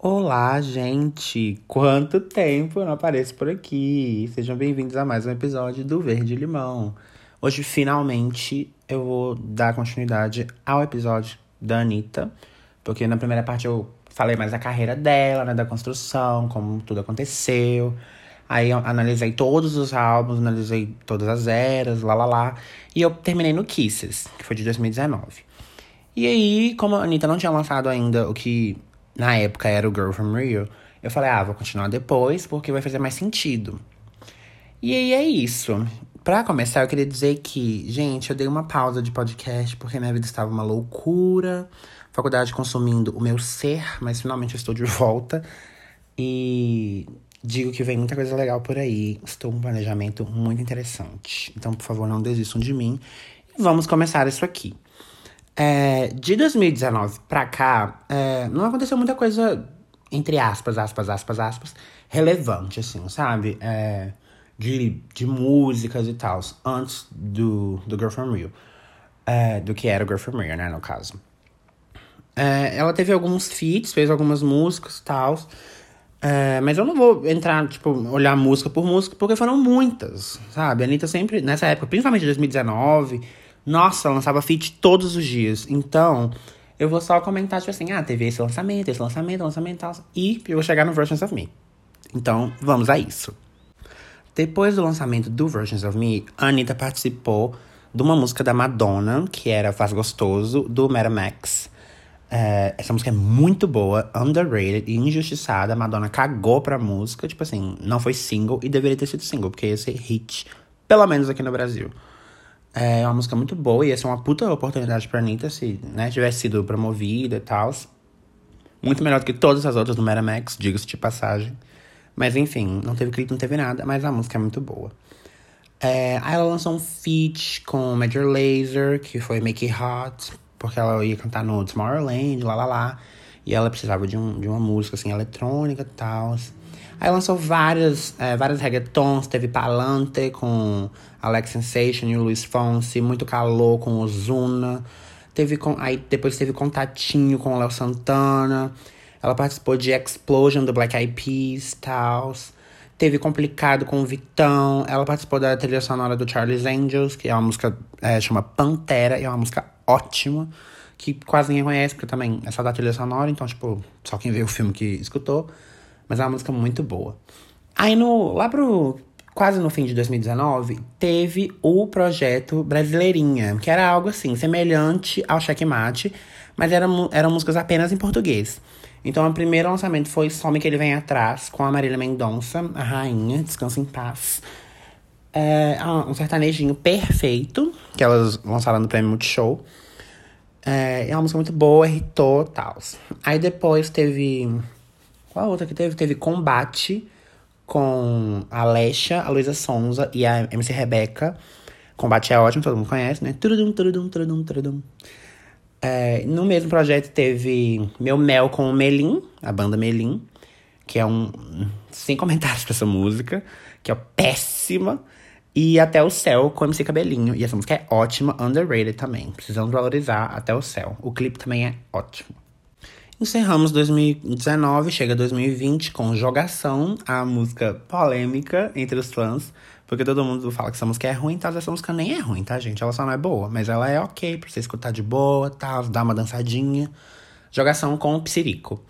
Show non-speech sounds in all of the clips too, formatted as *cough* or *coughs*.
Olá, gente! Quanto tempo eu não apareço por aqui! Sejam bem-vindos a mais um episódio do Verde Limão. Hoje, finalmente, eu vou dar continuidade ao episódio da Anitta, porque na primeira parte eu falei mais da carreira dela, né, da construção, como tudo aconteceu. Aí analisei todos os álbuns, analisei todas as eras, lá lá lá. E eu terminei no Kisses, que foi de 2019. E aí, como a Anitta não tinha lançado ainda o que na época era o Girl From Rio, eu falei, ah, vou continuar depois, porque vai fazer mais sentido. E aí é isso. Pra começar, eu queria dizer que, gente, eu dei uma pausa de podcast porque minha vida estava uma loucura. Faculdade consumindo o meu ser, mas finalmente eu estou de volta. E digo que vem muita coisa legal por aí. Estou com um planejamento muito interessante. Então, por favor, não desistam de mim. E vamos começar isso aqui. É, de 2019 pra cá, é, não aconteceu muita coisa, entre aspas, aspas, aspas, aspas, relevante, assim, sabe? É, de, de músicas e tal, antes do, do Girl From Rio. É, do que era o Girl From Rio, né, no caso. É, ela teve alguns feats, fez algumas músicas e tal. É, mas eu não vou entrar, tipo, olhar música por música, porque foram muitas, sabe? A Anitta sempre, nessa época, principalmente 2019 nossa, lançava feat todos os dias. Então, eu vou só comentar, tipo assim, ah, teve esse lançamento, esse lançamento, lançamento tal. E eu vou chegar no Versions of Me. Então, vamos a isso. Depois do lançamento do Versions of Me, a Anitta participou de uma música da Madonna, que era Faz Gostoso, do Meta Max. É, essa música é muito boa, underrated e injustiçada. A Madonna cagou pra música, tipo assim, não foi single e deveria ter sido single, porque ia ser hit, pelo menos aqui no Brasil. É uma música muito boa e essa é uma puta oportunidade pra Anitta se né, tivesse sido promovida e tal. Muito melhor do que todas as outras do Metamax, diga-se de passagem. Mas enfim, não teve clipe, não teve nada, mas a música é muito boa. É, aí ela lançou um feat com Major Lazer, que foi Make It Hot, porque ela ia cantar no Tomorrowland, lá lá lá. E ela precisava de, um, de uma música assim, eletrônica e tal. Aí lançou várias, é, várias reggaetons, teve Palante com Alex Sensation e o Luiz Fonsi, Muito Calor com Ozuna. Teve com, aí depois teve Contatinho com o Léo Santana. Ela participou de Explosion do Black Eyed Peas, tal. Teve Complicado com o Vitão. Ela participou da trilha sonora do Charlie's Angels, que é uma música, é, chama Pantera, e é uma música ótima. Que quase ninguém conhece, porque também é só da trilha sonora, então, tipo, só quem vê o filme que escutou. Mas é uma música muito boa. Aí no, lá pro quase no fim de 2019, teve o projeto Brasileirinha, que era algo assim, semelhante ao Checkmate, mas era, eram músicas apenas em português. Então, o primeiro lançamento foi Some Que Ele Vem Atrás, com a Marília Mendonça, a rainha, Descansa em Paz. É um sertanejinho perfeito, que elas lançaram no Prêmio Multishow. É, é uma música muito boa, irritou tal. Aí depois teve qual a outra que teve? Teve Combate com a Alexa, a Luísa Sonza e a MC Rebeca. Combate é ótimo, todo mundo conhece, né? Turudum, turudum, turudum, turudum. É, no mesmo projeto teve Meu Mel com o Melim, a banda Melim, que é um. Sem comentários pra essa música, que é péssima. E Até o Céu com MC Cabelinho. E essa música é ótima, underrated também. Precisamos valorizar Até o Céu. O clipe também é ótimo. Encerramos 2019, chega 2020 com Jogação, a música polêmica entre os fãs. Porque todo mundo fala que essa música é ruim, tá? Essa música nem é ruim, tá, gente? Ela só não é boa, mas ela é ok pra você escutar de boa, tal, tá? dar uma dançadinha. Jogação com o Psirico.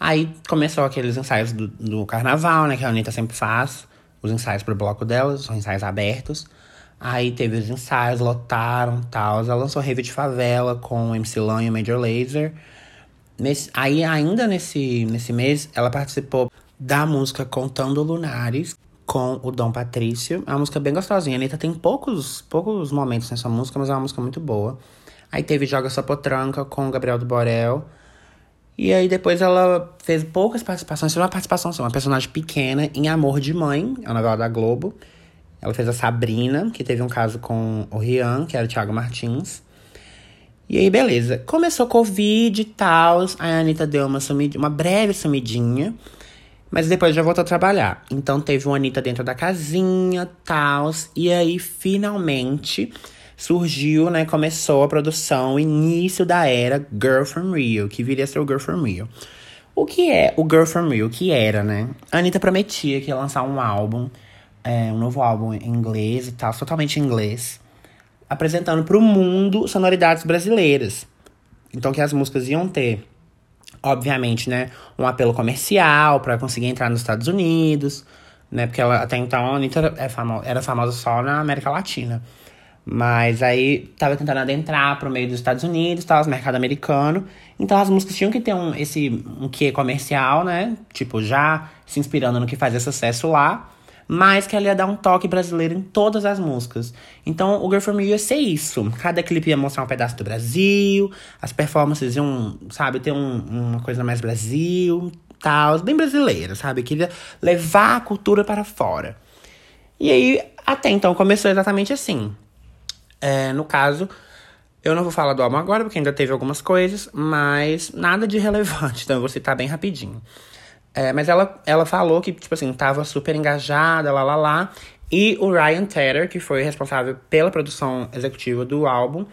Aí começou aqueles ensaios do, do carnaval, né? Que a Anitta sempre faz. Os ensaios pro bloco dela, são ensaios abertos. Aí teve os ensaios, lotaram, tal. Ela lançou Rave de Favela com MC Lan e o Major Lazer. Nesse, aí, ainda nesse, nesse mês, ela participou da música Contando Lunares com o Dom Patrício. É uma música bem gostosinha. A Anitta tem poucos, poucos momentos nessa música, mas é uma música muito boa. Aí teve Joga Sua Potranca com o Gabriel do Borel. E aí depois ela fez poucas participações, fez uma participação, uma personagem pequena em Amor de Mãe, é a novela da Globo. Ela fez a Sabrina, que teve um caso com o Rian, que era o Thiago Martins. E aí, beleza. Começou Covid e tal. A Anitta deu uma, sumidinha, uma breve sumidinha. Mas depois já voltou a trabalhar. Então teve uma Anitta dentro da casinha, tal. E aí, finalmente, surgiu, né? Começou a produção, o início da era Girl From Rio, que viria a ser o Girl From Rio. O que é o Girl From Real? O que era, né? A Anitta prometia que ia lançar um álbum, é, um novo álbum em inglês e tal, totalmente em inglês, apresentando pro mundo sonoridades brasileiras. Então que as músicas iam ter, obviamente, né, um apelo comercial para conseguir entrar nos Estados Unidos, né? Porque ela até então a Anitta é famo era famosa só na América Latina. Mas aí tava tentando adentrar pro meio dos Estados Unidos, tal, os mercado americano. Então as músicas tinham que ter um, esse um quê comercial, né? Tipo, já se inspirando no que fazia sucesso lá. Mas que ela ia dar um toque brasileiro em todas as músicas. Então o Girl From You ia ser isso. Cada clipe ia mostrar um pedaço do Brasil. As performances iam, sabe, ter um, uma coisa mais Brasil, tal. Bem brasileira, sabe? Queria levar a cultura para fora. E aí, até então, começou exatamente assim. É, no caso, eu não vou falar do álbum agora, porque ainda teve algumas coisas, mas nada de relevante, então eu vou citar bem rapidinho. É, mas ela, ela falou que, tipo assim, tava super engajada, lá, lá, lá. E o Ryan Tedder, que foi responsável pela produção executiva do álbum,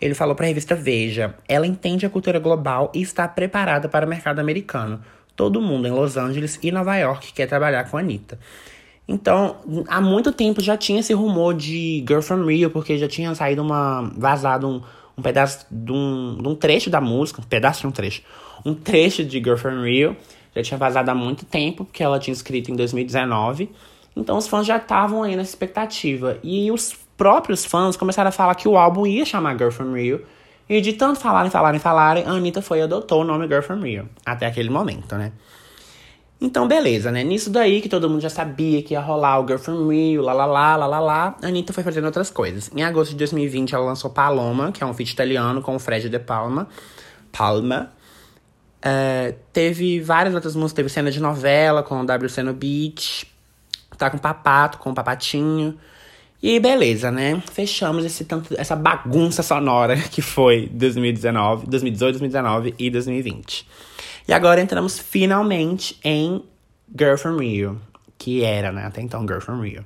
ele falou para a revista Veja: ela entende a cultura global e está preparada para o mercado americano. Todo mundo em Los Angeles e Nova York quer trabalhar com a Anitta. Então, há muito tempo já tinha esse rumor de Girl From Rio, porque já tinha saído uma. vazado um, um pedaço de um, de um trecho da música, um pedaço de um trecho, um trecho de Girl From Rio, já tinha vazado há muito tempo, porque ela tinha escrito em 2019. Então os fãs já estavam aí nessa expectativa. E os próprios fãs começaram a falar que o álbum ia chamar Girl From Rio. E de tanto falarem, falarem, falarem, a Anitta foi e adotou o nome Girl From Rio. Até aquele momento, né? Então, beleza, né? Nisso daí que todo mundo já sabia que ia rolar o Girl From Rio, lá, lá, lá, lá, lá, lá. A Anitta foi fazendo outras coisas. Em agosto de 2020, ela lançou Paloma, que é um feat italiano com o Fred De Palma. Palma. É, teve várias outras músicas. Teve cena de novela com o WC no Beach. Tá com Papato, com Papatinho. E beleza, né? Fechamos esse tanto, essa bagunça sonora *laughs* que foi 2019, 2018, 2019 e 2020. E agora entramos finalmente em Girl From Rio, que era, né, até então Girl From Rio.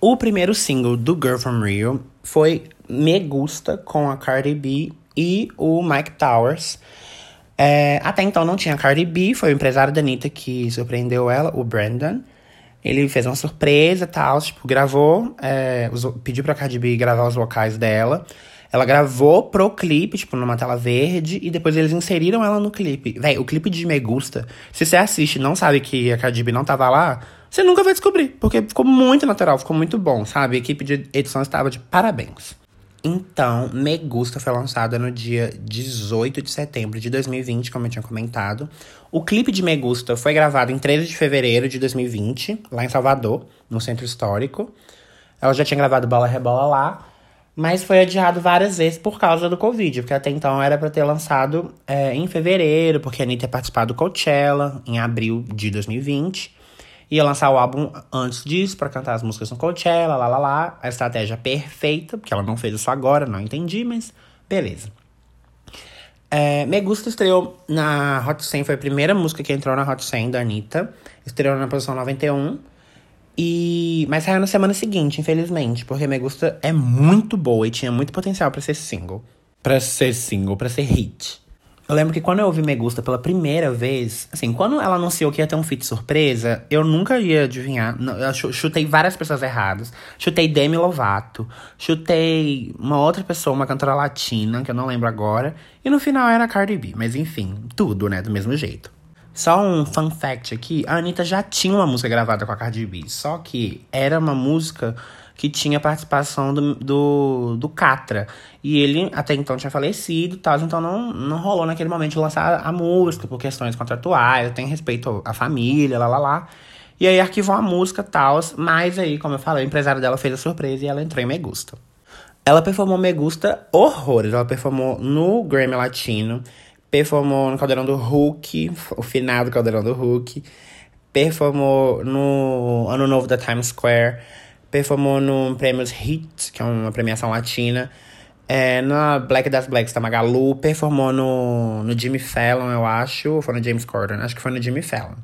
O primeiro single do Girl From Rio foi Me Gusta, com a Cardi B e o Mike Towers. É, até então não tinha Cardi B, foi o empresário da Anitta que surpreendeu ela, o Brandon. Ele fez uma surpresa e tal, tipo, gravou, é, pediu pra Cardi B gravar os vocais dela. Ela gravou pro clipe, tipo, numa tela verde, e depois eles inseriram ela no clipe. Véi, o clipe de Me Gusta, se você assiste e não sabe que a Cardi B não tava lá, você nunca vai descobrir, porque ficou muito natural, ficou muito bom, sabe? A equipe de edição estava de parabéns. Então, Me Gusta foi lançada no dia 18 de setembro de 2020, como eu tinha comentado. O clipe de Me Gusta foi gravado em 13 de fevereiro de 2020, lá em Salvador, no Centro Histórico. Ela já tinha gravado Bola Rebola lá, mas foi adiado várias vezes por causa do Covid, porque até então era para ter lançado é, em fevereiro, porque a Anitta ia participar do Coachella em abril de 2020. Ia lançar o álbum antes disso, para cantar as músicas no Coachella, lá lá lá. A estratégia perfeita, porque ela não fez isso agora, não entendi, mas beleza. É, Me Gusta estreou na Hot 100, foi a primeira música que entrou na Hot 100 da Anitta. Estreou na posição 91. E... Mas saiu na semana seguinte, infelizmente, porque Me Gusta é muito boa e tinha muito potencial para ser single. para ser single, para ser hit. Eu lembro que quando eu ouvi Me Gusta pela primeira vez, assim, quando ela anunciou que ia ter um feat surpresa, eu nunca ia adivinhar. Eu chutei várias pessoas erradas. Chutei Demi Lovato. Chutei uma outra pessoa, uma cantora latina, que eu não lembro agora. E no final era Cardi B. Mas enfim, tudo, né? Do mesmo jeito. Só um fun fact aqui, a Anitta já tinha uma música gravada com a Cardi B, só que era uma música que tinha participação do, do, do Catra. E ele até então tinha falecido e tal, então não, não rolou naquele momento de lançar a música por questões contratuais, tem respeito à família, lá lá lá. E aí arquivou a música tal, mas aí, como eu falei, o empresário dela fez a surpresa e ela entrou em Me Gusta. Ela performou Me Gusta horrores, ela performou no Grammy Latino, performou no Caldeirão do Hulk, o finado Caldeirão do Hulk, performou no Ano Novo da Times Square, performou no Prêmios Hit, que é uma premiação latina, é, na Black das Blacks da Magalu, performou no, no Jimmy Fallon, eu acho, ou foi no James Corden? Acho que foi no Jimmy Fallon.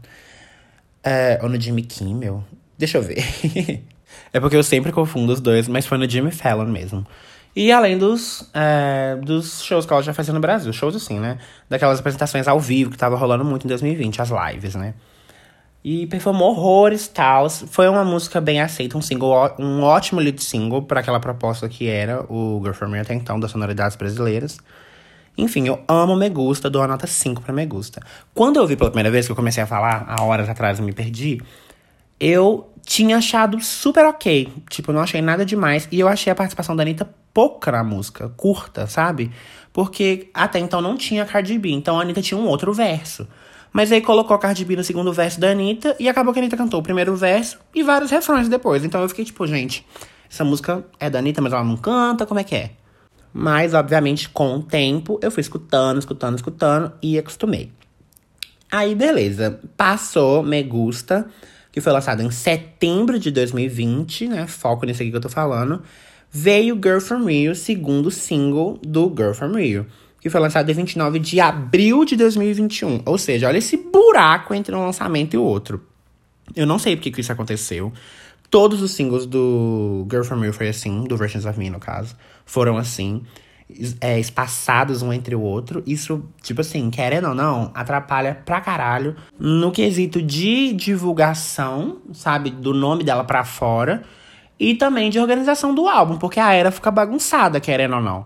É, ou no Jimmy Kimmel. Deixa eu ver. *laughs* é porque eu sempre confundo os dois, mas foi no Jimmy Fallon mesmo. E além dos, é, dos shows que ela já fazia no Brasil, shows assim, né? Daquelas apresentações ao vivo que tava rolando muito em 2020, as lives, né? E performou horrores tal. Foi uma música bem aceita, um single, um ótimo lead single para aquela proposta que era o Girl From Me até então, das sonoridades brasileiras. Enfim, eu amo Me Gusta, dou a nota 5 pra Me Gusta. Quando eu vi pela primeira vez, que eu comecei a falar, há horas atrás eu me perdi, eu tinha achado super ok. Tipo, não achei nada demais. E eu achei a participação da Anitta pouca na música, curta, sabe? Porque até então não tinha Cardi B, então a Anitta tinha um outro verso. Mas aí colocou Cardi B no segundo verso da Anitta e acabou que a Anitta cantou o primeiro verso e vários refrões depois. Então eu fiquei tipo, gente, essa música é da Anitta, mas ela não canta, como é que é? Mas, obviamente, com o tempo, eu fui escutando, escutando, escutando e acostumei. Aí, beleza. Passou Me Gusta, que foi lançado em setembro de 2020, né? Foco nesse aqui que eu tô falando. Veio Girl From Rio, segundo single do Girl From Rio, que foi lançado em 29 de abril de 2021. Ou seja, olha esse buraco entre um lançamento e o outro. Eu não sei porque que isso aconteceu. Todos os singles do Girl From Rio foi assim, do Versions of Me, no caso foram assim, é, espaçados um entre o outro. Isso, tipo assim, querendo ou não, atrapalha pra caralho no quesito de divulgação, sabe, do nome dela pra fora. E também de organização do álbum, porque a era fica bagunçada, querendo ou não.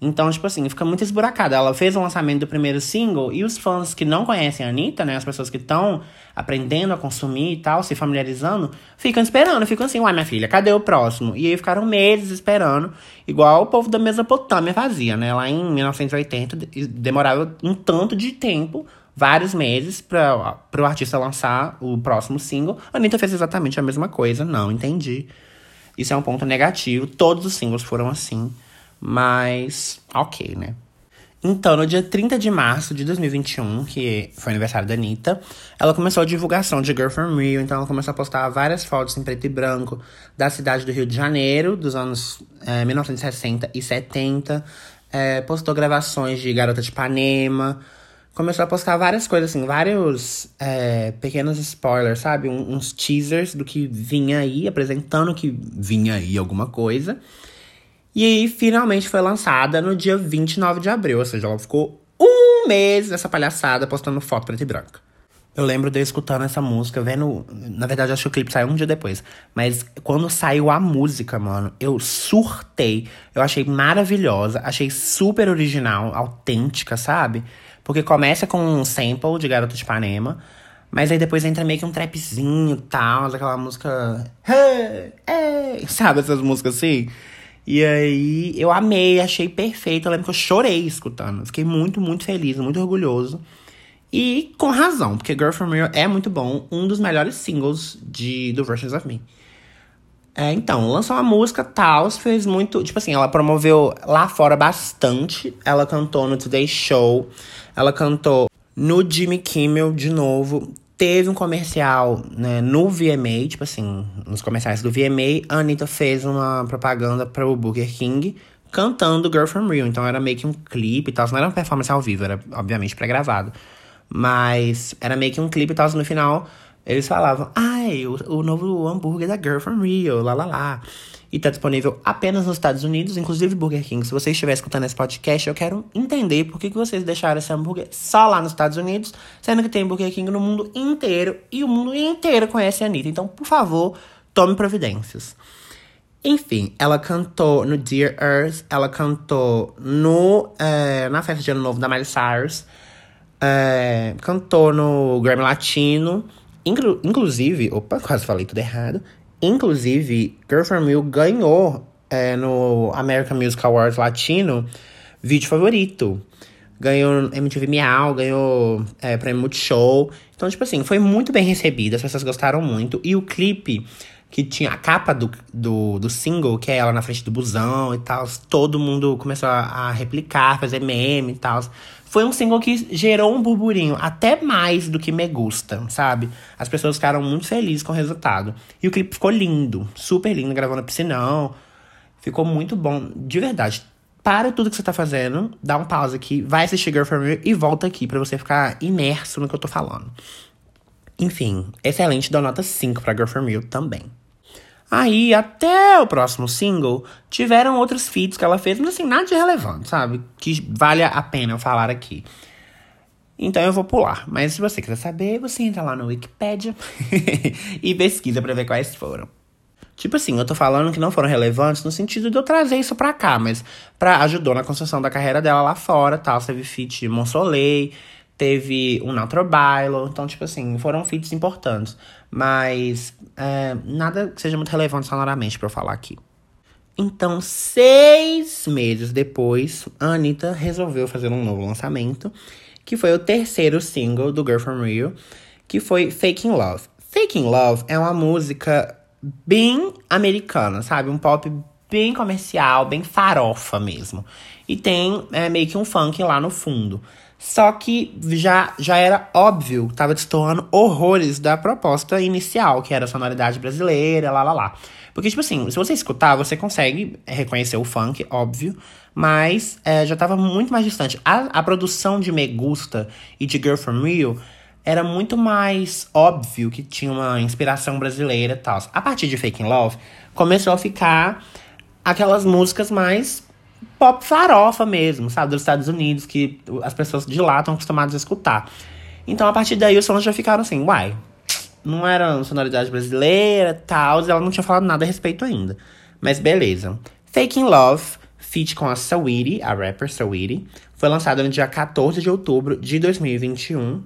Então, tipo assim, fica muito esburacada. Ela fez o lançamento do primeiro single e os fãs que não conhecem a Anitta, né? As pessoas que estão aprendendo a consumir e tal, se familiarizando, ficam esperando, ficam assim, uai, minha filha, cadê o próximo? E aí ficaram meses esperando, igual o povo da Mesopotâmia fazia, né? Lá em 1980, demorava um tanto de tempo, vários meses, para o artista lançar o próximo single. A Anitta fez exatamente a mesma coisa, não entendi. Isso é um ponto negativo, todos os singles foram assim. Mas, ok, né? Então, no dia 30 de março de 2021, que foi aniversário da Anitta, ela começou a divulgação de Girl From Rio. Então, ela começou a postar várias fotos em preto e branco da cidade do Rio de Janeiro, dos anos é, 1960 e 70. É, postou gravações de Garota de Ipanema. Começou a postar várias coisas, assim, vários é, pequenos spoilers, sabe? Um, uns teasers do que vinha aí, apresentando que vinha aí alguma coisa. E aí, finalmente foi lançada no dia 29 de abril, ou seja, ela ficou um mês nessa palhaçada postando foto preta e branca. Eu lembro de eu escutando essa música, vendo. Na verdade, acho que o clipe saiu um dia depois. Mas quando saiu a música, mano, eu surtei. Eu achei maravilhosa, achei super original, autêntica, sabe? Porque começa com um sample de Garota de Ipanema. Mas aí depois entra meio que um trapzinho e tal, aquela música. Hey, hey, sabe essas músicas assim? E aí eu amei, achei perfeito. Eu lembro que eu chorei escutando. Fiquei muito, muito feliz, muito orgulhoso. E com razão, porque Girl From Rio é muito bom, um dos melhores singles de, do Versions of Me. É, então, lançou uma música, tal, fez muito. Tipo assim, ela promoveu lá fora bastante. Ela cantou no Today Show, ela cantou no Jimmy Kimmel de novo. Teve um comercial né, no VMA, tipo assim, nos comerciais do VMA, a Anitta fez uma propaganda para o Burger King cantando Girl From Rio. Então era meio que um clipe e tal. Não era uma performance ao vivo, era obviamente pré-gravado. Mas era meio que um clipe e tal. No final, eles falavam: Ai, o, o novo hambúrguer da Girl From Rio, lá lá lá e tá disponível apenas nos Estados Unidos, inclusive Burger King. Se você estiver escutando esse podcast, eu quero entender por que, que vocês deixaram esse hambúrguer só lá nos Estados Unidos, sendo que tem Burger King no mundo inteiro e o mundo inteiro conhece a Anitta. Então, por favor, tome providências. Enfim, ela cantou no Dear Earth, ela cantou no, é, na festa de Ano Novo da Miley Cyrus, é, cantou no Grammy Latino, inclu inclusive, opa, quase falei tudo errado, Inclusive, Girl From You ganhou é, no American Music Awards Latino vídeo favorito. Ganhou MTV Miau, ganhou é, prêmio Multishow. Então, tipo assim, foi muito bem recebida, as pessoas gostaram muito. E o clipe, que tinha a capa do, do, do single, que é ela na frente do busão e tal, todo mundo começou a, a replicar, fazer meme e tal. Foi um single que gerou um burburinho, até mais do que Me Gusta, sabe? As pessoas ficaram muito felizes com o resultado. E o clipe ficou lindo, super lindo, gravando piscinão. Ficou muito bom, de verdade. Para tudo que você tá fazendo, dá um pause aqui, vai assistir Girl From Me e volta aqui para você ficar imerso no que eu tô falando. Enfim, excelente, dou nota 5 pra Girl From You também. Aí, até o próximo single, tiveram outros feats que ela fez, mas assim, nada de relevante, sabe? Que vale a pena eu falar aqui. Então eu vou pular. Mas se você quiser saber, você entra lá no Wikipedia *laughs* e pesquisa pra ver quais foram. Tipo assim, eu tô falando que não foram relevantes no sentido de eu trazer isso pra cá, mas pra, ajudou na construção da carreira dela lá fora, tal. Teve feat Monsoleil, teve o Natural Bailo. Então, tipo assim, foram feats importantes. Mas é, nada que seja muito relevante sonoramente para eu falar aqui. Então, seis meses depois, a Anitta resolveu fazer um novo lançamento, que foi o terceiro single do Girl From Rio, que foi Faking Love. Faking Love é uma música bem americana, sabe? Um pop bem comercial, bem farofa mesmo. E tem é, meio que um funk lá no fundo. Só que já, já era óbvio, tava destoando horrores da proposta inicial, que era a sonoridade brasileira, lá lá lá. Porque, tipo assim, se você escutar, você consegue reconhecer o funk, óbvio, mas é, já tava muito mais distante. A, a produção de Me Gusta e de Girl From Rio era muito mais óbvio que tinha uma inspiração brasileira e tal. A partir de Faking Love, começou a ficar aquelas músicas mais pop farofa mesmo, sabe? Dos Estados Unidos, que as pessoas de lá estão acostumadas a escutar. Então, a partir daí, os sons já ficaram assim, uai, não era sonoridade brasileira, tal, ela não tinha falado nada a respeito ainda. Mas beleza. Faking Love, feat com a Saweetie, a rapper Saweetie, foi lançado no dia 14 de outubro de 2021.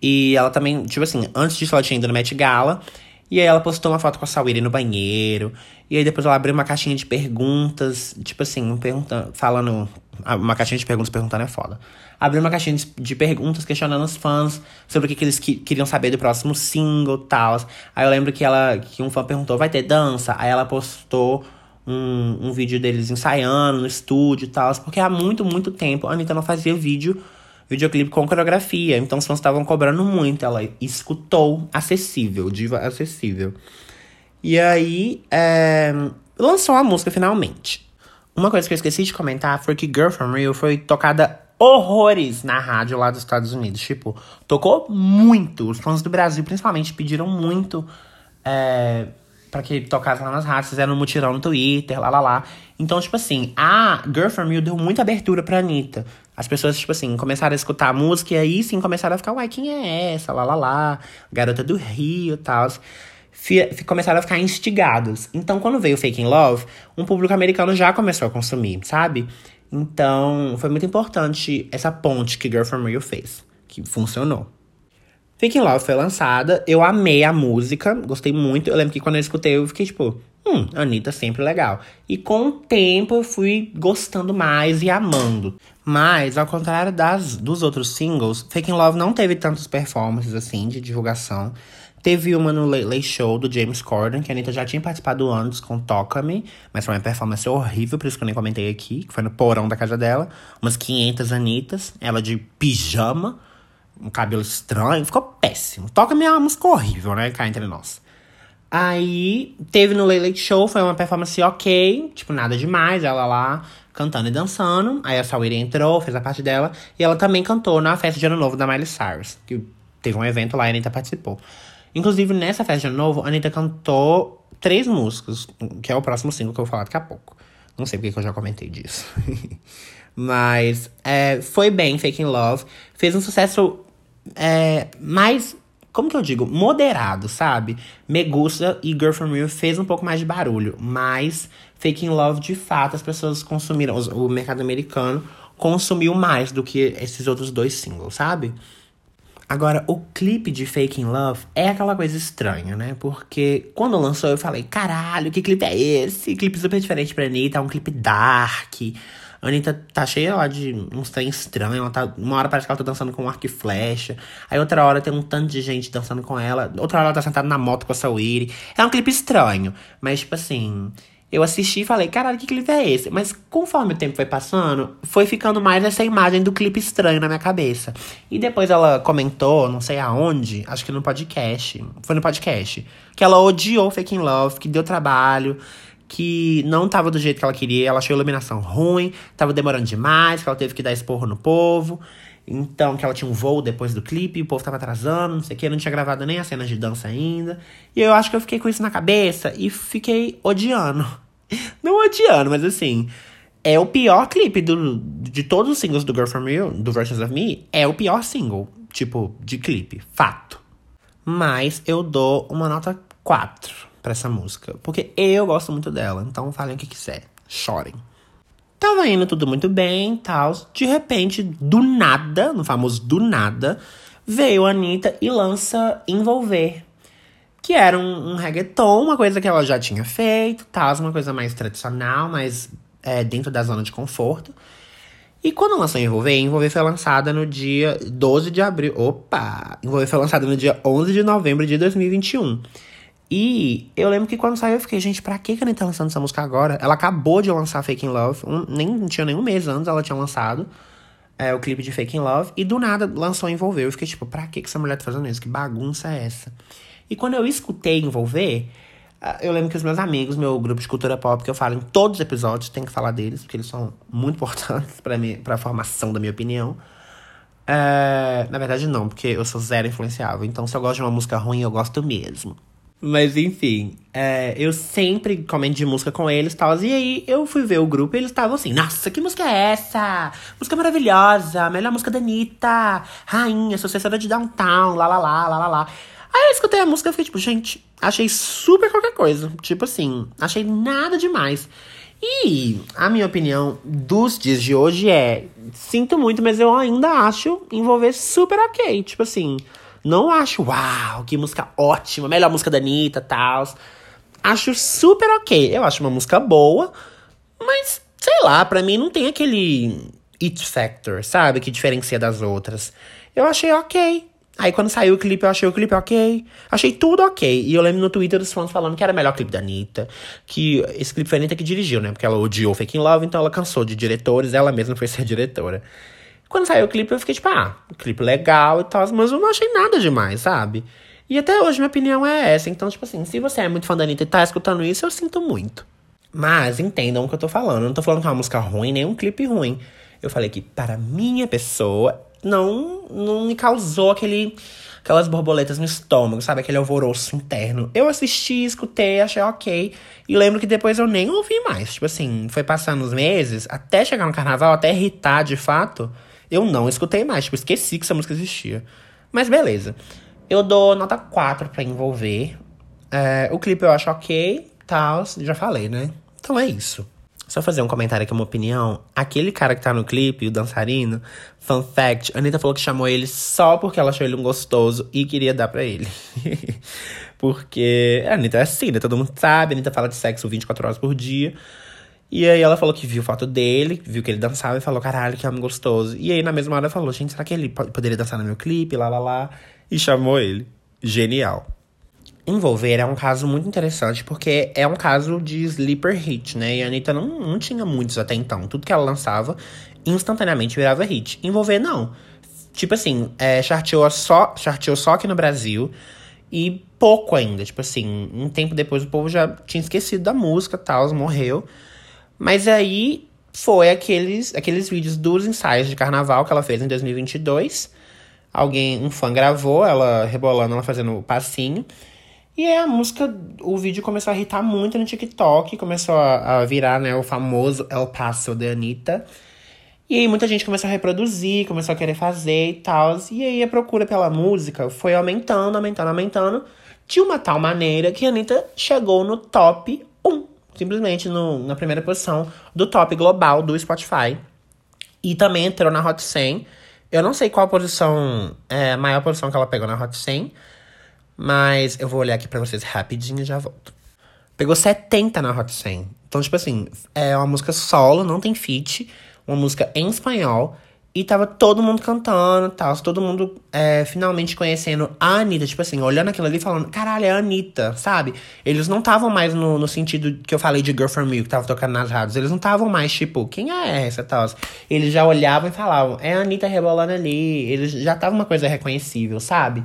E ela também, tipo assim, antes disso ela tinha ido no Met Gala. E aí ela postou uma foto com a Saweetie no banheiro. E aí depois ela abriu uma caixinha de perguntas, tipo assim, perguntando, falando. Ah, uma caixinha de perguntas perguntando é foda. Abriu uma caixinha de, perguntas questionando os fãs sobre o que, que eles que, queriam saber do próximo single e tal. Aí eu lembro que ela que um fã perguntou, vai ter dança? Aí ela postou um, um vídeo deles ensaiando no estúdio e tal. Porque há muito, muito tempo a Anitta não fazia vídeo videoclipe com coreografia. Então os fãs estavam cobrando muito. Ela escutou acessível, diva acessível. E aí, é, lançou a música finalmente. Uma coisa que eu esqueci de comentar foi que Girl From Real foi tocada horrores na rádio lá dos Estados Unidos. Tipo, tocou muito. Os fãs do Brasil, principalmente, pediram muito é, para que tocasse lá nas rádios. Fizeram um mutirão no Twitter, lá, lá, lá. Então, tipo assim, a Girl From You deu muita abertura pra Anitta. As pessoas, tipo assim, começaram a escutar a música e aí sim começaram a ficar, uai, quem é essa? Lá, lá, lá. Garota do Rio e tal. Começaram a ficar instigados. Então, quando veio Fake in Love, um público americano já começou a consumir, sabe? Então, foi muito importante essa ponte que Girl From Rio fez, que funcionou. Fake in Love foi lançada, eu amei a música, gostei muito. Eu lembro que quando eu escutei, eu fiquei tipo, hum, Anitta sempre legal. E com o tempo eu fui gostando mais e amando. Mas, ao contrário das, dos outros singles, Fake in Love não teve tantas performances assim de divulgação. Teve uma no Late Show do James Corden, que a Anitta já tinha participado antes com Toca Me, mas foi uma performance horrível, por isso que eu nem comentei aqui, que foi no porão da casa dela. Umas 500 Anitas, ela de pijama, um cabelo estranho, ficou péssimo. Toca Me é uma música horrível, né, cá entre nós. Aí, teve no Late Late Show, foi uma performance ok, tipo, nada demais, ela lá cantando e dançando. Aí a Saweetie entrou, fez a parte dela, e ela também cantou na festa de Ano Novo da Miley Cyrus, que teve um evento lá e a Anitta participou. Inclusive, nessa festa de Ano Novo, a Anitta cantou três músicas, que é o próximo single que eu vou falar daqui a pouco. Não sei porque que eu já comentei disso. *laughs* Mas é, foi bem, Fake Love. Fez um sucesso é, mais como que eu digo? Moderado, sabe? Megusta e Girl From Real fez um pouco mais de barulho, mas Fake in Love, de fato, as pessoas consumiram, o mercado americano consumiu mais do que esses outros dois singles, sabe? Agora, o clipe de Fake in Love é aquela coisa estranha, né? Porque quando lançou eu falei, caralho, que clipe é esse? Clipe super diferente pra Anitta, é um clipe dark, a Anitta tá cheia lá de uns trem estranhos. Ela tá, uma hora parece que ela tá dançando com um arco e flecha. Aí outra hora tem um tanto de gente dançando com ela. Outra hora ela tá sentada na moto com a Saweetie. É um clipe estranho. Mas, tipo assim... Eu assisti e falei, caralho, que clipe é esse? Mas conforme o tempo foi passando, foi ficando mais essa imagem do clipe estranho na minha cabeça. E depois ela comentou, não sei aonde, acho que no podcast. Foi no podcast. Que ela odiou Fake in Love, que deu trabalho que não tava do jeito que ela queria, ela achou a iluminação ruim, tava demorando demais, que ela teve que dar esporro no povo. Então, que ela tinha um voo depois do clipe, o povo tava atrasando, não sei o que, não tinha gravado nem as cenas de dança ainda. E eu acho que eu fiquei com isso na cabeça e fiquei odiando. *laughs* Não odiando, mas assim, é o pior clipe do, de todos os singles do Girl From You, do Versions of Me, é o pior single, tipo, de clipe, fato. Mas eu dou uma nota 4 pra essa música, porque eu gosto muito dela, então falem o que quiser, chorem. Tava indo tudo muito bem tal. De repente, do nada, no famoso do nada, veio a Anitta e lança Envolver. Que era um, um reggaeton, uma coisa que ela já tinha feito, tal, uma coisa mais tradicional, mais é, dentro da zona de conforto. E quando lançou Envolver, Envolver foi lançada no dia 12 de abril. Opa! Envolver foi lançada no dia 11 de novembro de 2021. E eu lembro que quando saiu eu fiquei, gente, pra que a Anitta tá lançando essa música agora? Ela acabou de lançar Fake in Love, um, nem tinha nenhum mês antes ela tinha lançado é, o clipe de Fake in Love. E do nada lançou Envolver. Eu fiquei tipo, pra que essa mulher tá fazendo isso? Que bagunça é essa? E quando eu escutei Envolver, ah, eu lembro que os meus amigos, meu grupo de cultura pop, que eu falo em todos os episódios, tem que falar deles, porque eles são muito importantes *laughs* pra, mim, pra formação da minha opinião. É, na verdade, não, porque eu sou zero influenciável. Então, se eu gosto de uma música ruim, eu gosto mesmo. Mas enfim, é, eu sempre comento de música com eles e tal. E aí eu fui ver o grupo e eles estavam assim: Nossa, que música é essa? Música maravilhosa, melhor música da Anitta, rainha, sucessora de downtown, lá lá lá, lá lá lá. Aí eu escutei a música e fiquei tipo, gente, achei super qualquer coisa. Tipo assim, achei nada demais. E a minha opinião dos dias de hoje é: sinto muito, mas eu ainda acho envolver super ok. Tipo assim, não acho, uau, que música ótima, melhor música da Anitta tal. Acho super ok. Eu acho uma música boa, mas sei lá, pra mim não tem aquele it factor, sabe? Que diferencia das outras. Eu achei ok. Aí quando saiu o clipe, eu achei o clipe ok. Achei tudo ok. E eu lembro no Twitter dos fãs falando que era o melhor clipe da Anitta. Que esse clipe foi a Anitta que dirigiu, né? Porque ela odiou Fake in Love, então ela cansou de diretores, ela mesma foi *laughs* ser diretora. Quando saiu o clipe, eu fiquei tipo, ah, clipe legal e tal, mas eu não achei nada demais, sabe? E até hoje minha opinião é essa. Então, tipo assim, se você é muito fã da Anitta e tá escutando isso, eu sinto muito. Mas entendam o que eu tô falando. Eu não tô falando que é uma música ruim, nem um clipe ruim. Eu falei que, para minha pessoa, não, não me causou aquele, aquelas borboletas no estômago, sabe? Aquele alvoroço interno. Eu assisti, escutei, achei ok. E lembro que depois eu nem ouvi mais. Tipo assim, foi passando os meses, até chegar no carnaval, até irritar de fato. Eu não escutei mais, tipo, esqueci que essa música existia. Mas beleza. Eu dou nota 4 pra envolver. É, o clipe eu acho ok, tal, já falei, né? Então é isso. Só fazer um comentário aqui, uma opinião. Aquele cara que tá no clipe, o dançarino, fun fact, a Anitta falou que chamou ele só porque ela achou ele um gostoso e queria dar pra ele. *laughs* porque a Anitta é assim, né? Todo mundo sabe, a Anitta fala de sexo 24 horas por dia. E aí ela falou que viu foto dele, viu que ele dançava e falou, caralho, que homem gostoso. E aí na mesma hora falou, gente, será que ele poderia dançar no meu clipe? Lá, lá, lá. E chamou ele. Genial. Envolver é um caso muito interessante, porque é um caso de sleeper hit, né? E a Anitta não, não tinha muitos até então. Tudo que ela lançava, instantaneamente virava hit. Envolver, não. Tipo assim, é, charteou, só, charteou só aqui no Brasil. E pouco ainda. Tipo assim, um tempo depois o povo já tinha esquecido da música tal, morreu. Mas aí foi aqueles, aqueles vídeos dos ensaios de carnaval que ela fez em 2022. Alguém, um fã gravou ela rebolando, ela fazendo o passinho. E aí a música, o vídeo começou a irritar muito no TikTok, começou a, a virar, né, o famoso El Paso de Anitta. E aí muita gente começou a reproduzir, começou a querer fazer e tal. E aí a procura pela música foi aumentando, aumentando, aumentando. De uma tal maneira que a Anitta chegou no top 1 simplesmente no, na primeira posição do top global do Spotify. E também entrou na Hot 100. Eu não sei qual a posição, é, a maior posição que ela pegou na Hot 100, mas eu vou olhar aqui pra vocês rapidinho e já volto. Pegou 70 na Hot 100. Então, tipo assim, é uma música solo, não tem feat, uma música em espanhol. E tava todo mundo cantando tal, todo mundo é, finalmente conhecendo a Anitta, tipo assim, olhando aquilo ali e falando, caralho, é a Anitta, sabe? Eles não estavam mais no, no sentido que eu falei de Girl From Me, que tava tocando nas rádios, eles não estavam mais tipo, quem é essa tal? Eles já olhavam e falavam, é a Anitta rebolando ali, eles já tava uma coisa reconhecível, sabe?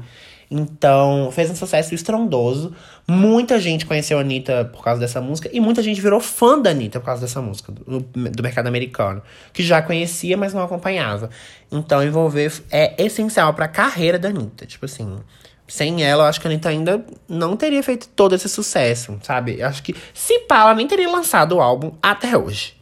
Então, fez um sucesso estrondoso. Muita gente conheceu a Anitta por causa dessa música. E muita gente virou fã da Anitta por causa dessa música, do, do mercado americano. Que já conhecia, mas não acompanhava. Então, envolver é essencial pra carreira da Anitta. Tipo assim, sem ela, eu acho que a Anitta ainda não teria feito todo esse sucesso, sabe? Eu acho que, se pá, ela nem teria lançado o álbum até hoje.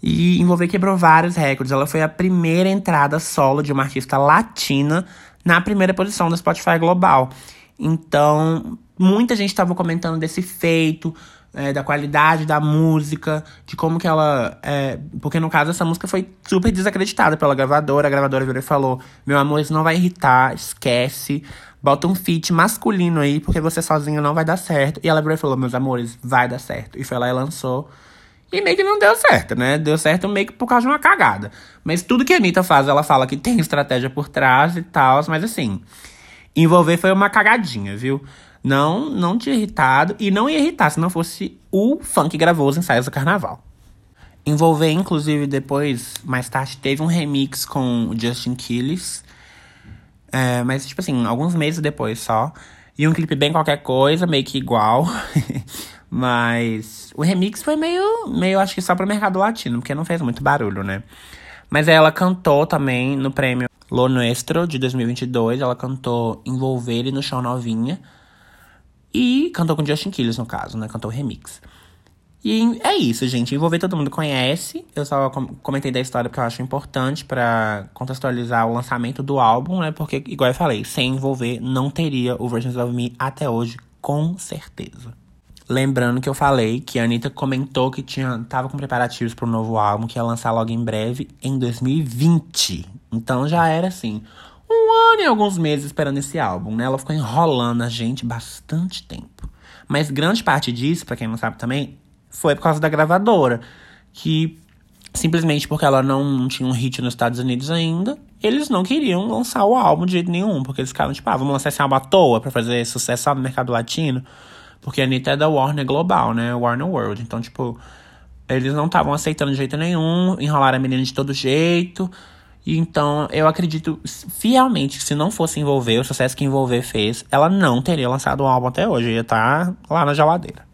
E envolver quebrou vários recordes. Ela foi a primeira entrada solo de uma artista latina na primeira posição do Spotify Global. Então, muita gente estava comentando desse feito, é, da qualidade da música, de como que ela. É, porque no caso essa música foi super desacreditada pela gravadora. A gravadora virou e falou: Meu amor, isso não vai irritar, esquece. Bota um feat masculino aí, porque você sozinho não vai dar certo. E ela virou e falou: Meus amores, vai dar certo. E foi lá e lançou. E meio que não deu certo, né? Deu certo meio que por causa de uma cagada. Mas tudo que a Anitta faz, ela fala que tem estratégia por trás e tal, mas assim, envolver foi uma cagadinha, viu? Não, não tinha irritado e não ia irritar se não fosse o funk que gravou os ensaios do carnaval. Envolver, inclusive, depois, mais tarde, teve um remix com o Justin Quiles. É, mas, tipo assim, alguns meses depois só. E um clipe bem qualquer coisa, meio que igual. *laughs* Mas o remix foi meio, meio acho que só pro mercado latino, porque não fez muito barulho, né? Mas ela cantou também no prêmio Lo Nuestro de 2022. Ela cantou Envolver no Chão Novinha. E cantou com Justin Quiles, no caso, né? Cantou o remix. E é isso, gente. Envolver todo mundo conhece. Eu só comentei da história porque eu acho importante para contextualizar o lançamento do álbum, né? Porque, igual eu falei, sem envolver não teria o Versions of Me até hoje, com certeza. Lembrando que eu falei que a Anitta comentou que tinha, tava com preparativos para um novo álbum que ia lançar logo em breve, em 2020. Então já era assim, um ano e alguns meses esperando esse álbum, né? Ela ficou enrolando a gente bastante tempo. Mas grande parte disso, para quem não sabe também, foi por causa da gravadora. Que simplesmente porque ela não tinha um hit nos Estados Unidos ainda, eles não queriam lançar o álbum de jeito nenhum. Porque eles ficaram tipo, ah, vamos lançar esse álbum à toa pra fazer sucesso só no mercado latino. Porque a Anitta é da Warner Global, né? Warner World. Então, tipo, eles não estavam aceitando de jeito nenhum, enrolaram a menina de todo jeito. Então, eu acredito fielmente que se não fosse envolver, o sucesso que envolver fez, ela não teria lançado o álbum até hoje. Ia estar tá lá na geladeira.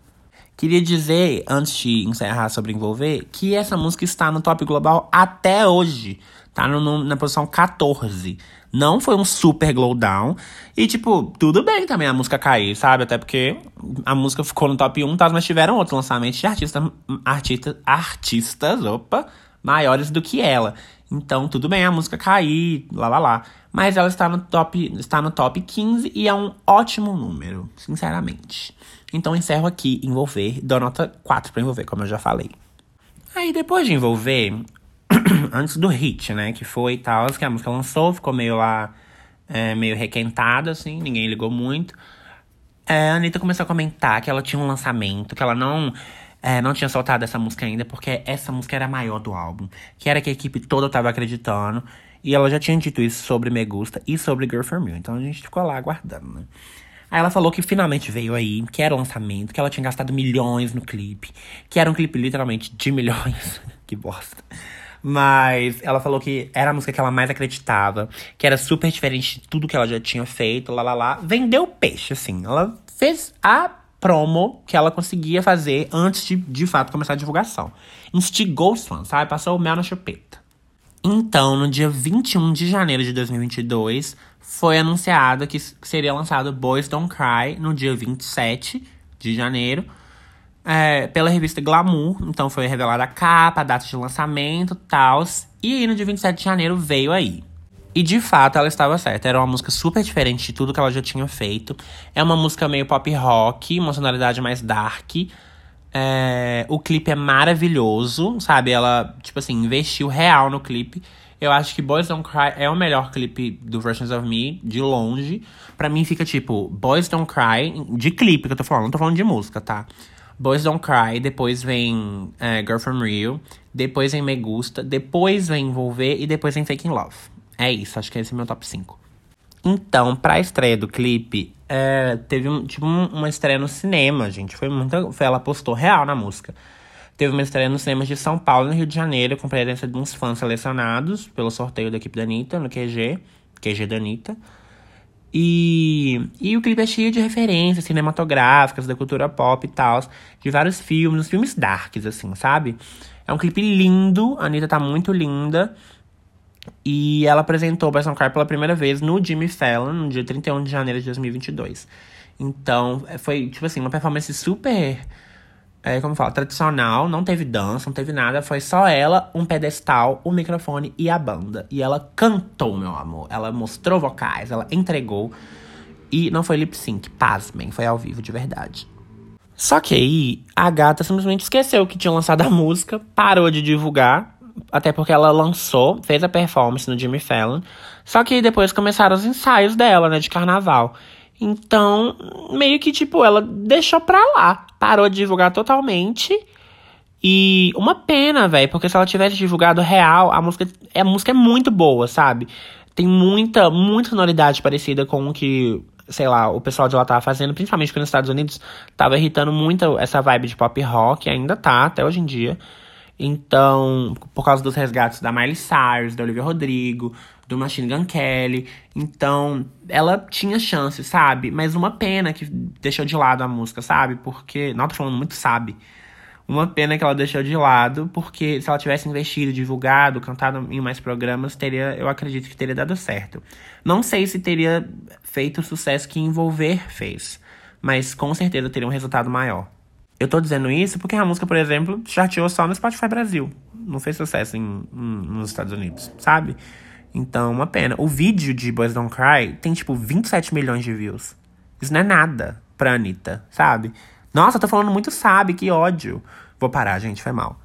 Queria dizer, antes de encerrar sobre envolver, que essa música está no top global até hoje. Tá no, na posição 14. Não foi um super glow down. E, tipo, tudo bem também a música cair, sabe? Até porque a música ficou no top 1, tá? mas tiveram outros lançamentos de artistas, artista, artistas opa, maiores do que ela. Então, tudo bem a música cair, lá lá lá. Mas ela está no top, está no top 15 e é um ótimo número, sinceramente. Então, encerro aqui envolver, dou nota 4 para envolver, como eu já falei. Aí, depois de envolver, *coughs* antes do hit, né? Que foi tal, que a música lançou, ficou meio lá, é, meio requentada, assim, ninguém ligou muito. É, a Anitta começou a comentar que ela tinha um lançamento, que ela não, é, não tinha soltado essa música ainda, porque essa música era a maior do álbum. Que era que a equipe toda tava acreditando. E ela já tinha dito isso sobre Me Gusta e sobre Girl For Me. Então a gente ficou lá aguardando, né? Aí ela falou que finalmente veio aí, que era o lançamento, que ela tinha gastado milhões no clipe. Que era um clipe literalmente de milhões. *laughs* que bosta. Mas ela falou que era a música que ela mais acreditava, que era super diferente de tudo que ela já tinha feito, lá lá lá. Vendeu peixe, assim. Ela fez a promo que ela conseguia fazer antes de, de fato, começar a divulgação. Instigou os fãs, sabe? Passou o mel na chupeta. Então, no dia 21 de janeiro de 2022, foi anunciado que seria lançado Boys Don't Cry no dia 27 de janeiro é, pela revista Glamour. Então foi revelada a capa, a data de lançamento tal. E aí no dia 27 de janeiro veio aí. E de fato ela estava certa. Era uma música super diferente de tudo que ela já tinha feito. É uma música meio pop rock, uma sonoridade mais dark. É, o clipe é maravilhoso, sabe? Ela, tipo assim, investiu real no clipe. Eu acho que Boys Don't Cry é o melhor clipe do Versions of Me, de longe. Pra mim fica tipo, Boys Don't Cry, de clipe que eu tô falando, não tô falando de música, tá? Boys Don't Cry, depois vem é, Girl From Rio, depois vem Me Gusta, depois vem Envolver e depois vem Faking Love. É isso, acho que esse é meu top 5. Então, pra estreia do clipe, é, teve um, tipo uma estreia no cinema, gente. Foi muita. Foi, ela postou real na música. Teve uma estreia nos cinemas de São Paulo no Rio de Janeiro, com presença de uns fãs selecionados pelo sorteio da equipe da Anitta, no QG, QG da Anitta. E, e o clipe é cheio de referências cinematográficas, da cultura pop e tal, de vários filmes, filmes darks, assim, sabe? É um clipe lindo, a Anitta tá muito linda. E ela apresentou Boys Don't Cry pela primeira vez no Jimmy Fallon, no dia 31 de janeiro de 2022. Então, é, foi, tipo assim, uma performance super é, como fala, tradicional, não teve dança, não teve nada, foi só ela, um pedestal, o um microfone e a banda. E ela cantou, meu amor. Ela mostrou vocais, ela entregou. E não foi lip sync, pasmem, foi ao vivo de verdade. Só que aí, a gata simplesmente esqueceu que tinha lançado a música, parou de divulgar, até porque ela lançou, fez a performance no Jimmy Fallon. Só que depois começaram os ensaios dela, né, de carnaval. Então, meio que, tipo, ela deixou pra lá. Parou de divulgar totalmente. E uma pena, velho, porque se ela tivesse divulgado real, a música, a música é muito boa, sabe? Tem muita, muita sonoridade parecida com o que, sei lá, o pessoal de lá tava fazendo, principalmente porque nos Estados Unidos tava irritando muito essa vibe de pop rock, ainda tá, até hoje em dia. Então, por causa dos resgates da Miley Cyrus, da Olivia Rodrigo, do Machine Gun Kelly. Então, ela tinha chance, sabe? Mas uma pena que deixou de lado a música, sabe? Porque. Não, tô falando muito, sabe? Uma pena que ela deixou de lado, porque se ela tivesse investido, divulgado, cantado em mais programas, teria, eu acredito que teria dado certo. Não sei se teria feito o sucesso que Envolver fez, mas com certeza teria um resultado maior. Eu tô dizendo isso porque a música, por exemplo, charteou só no Spotify Brasil. Não fez sucesso em, em, nos Estados Unidos, sabe? Então, uma pena. O vídeo de Boys Don't Cry tem, tipo, 27 milhões de views. Isso não é nada pra Anitta, sabe? Nossa, eu tô falando muito sabe, que ódio. Vou parar, gente, foi mal.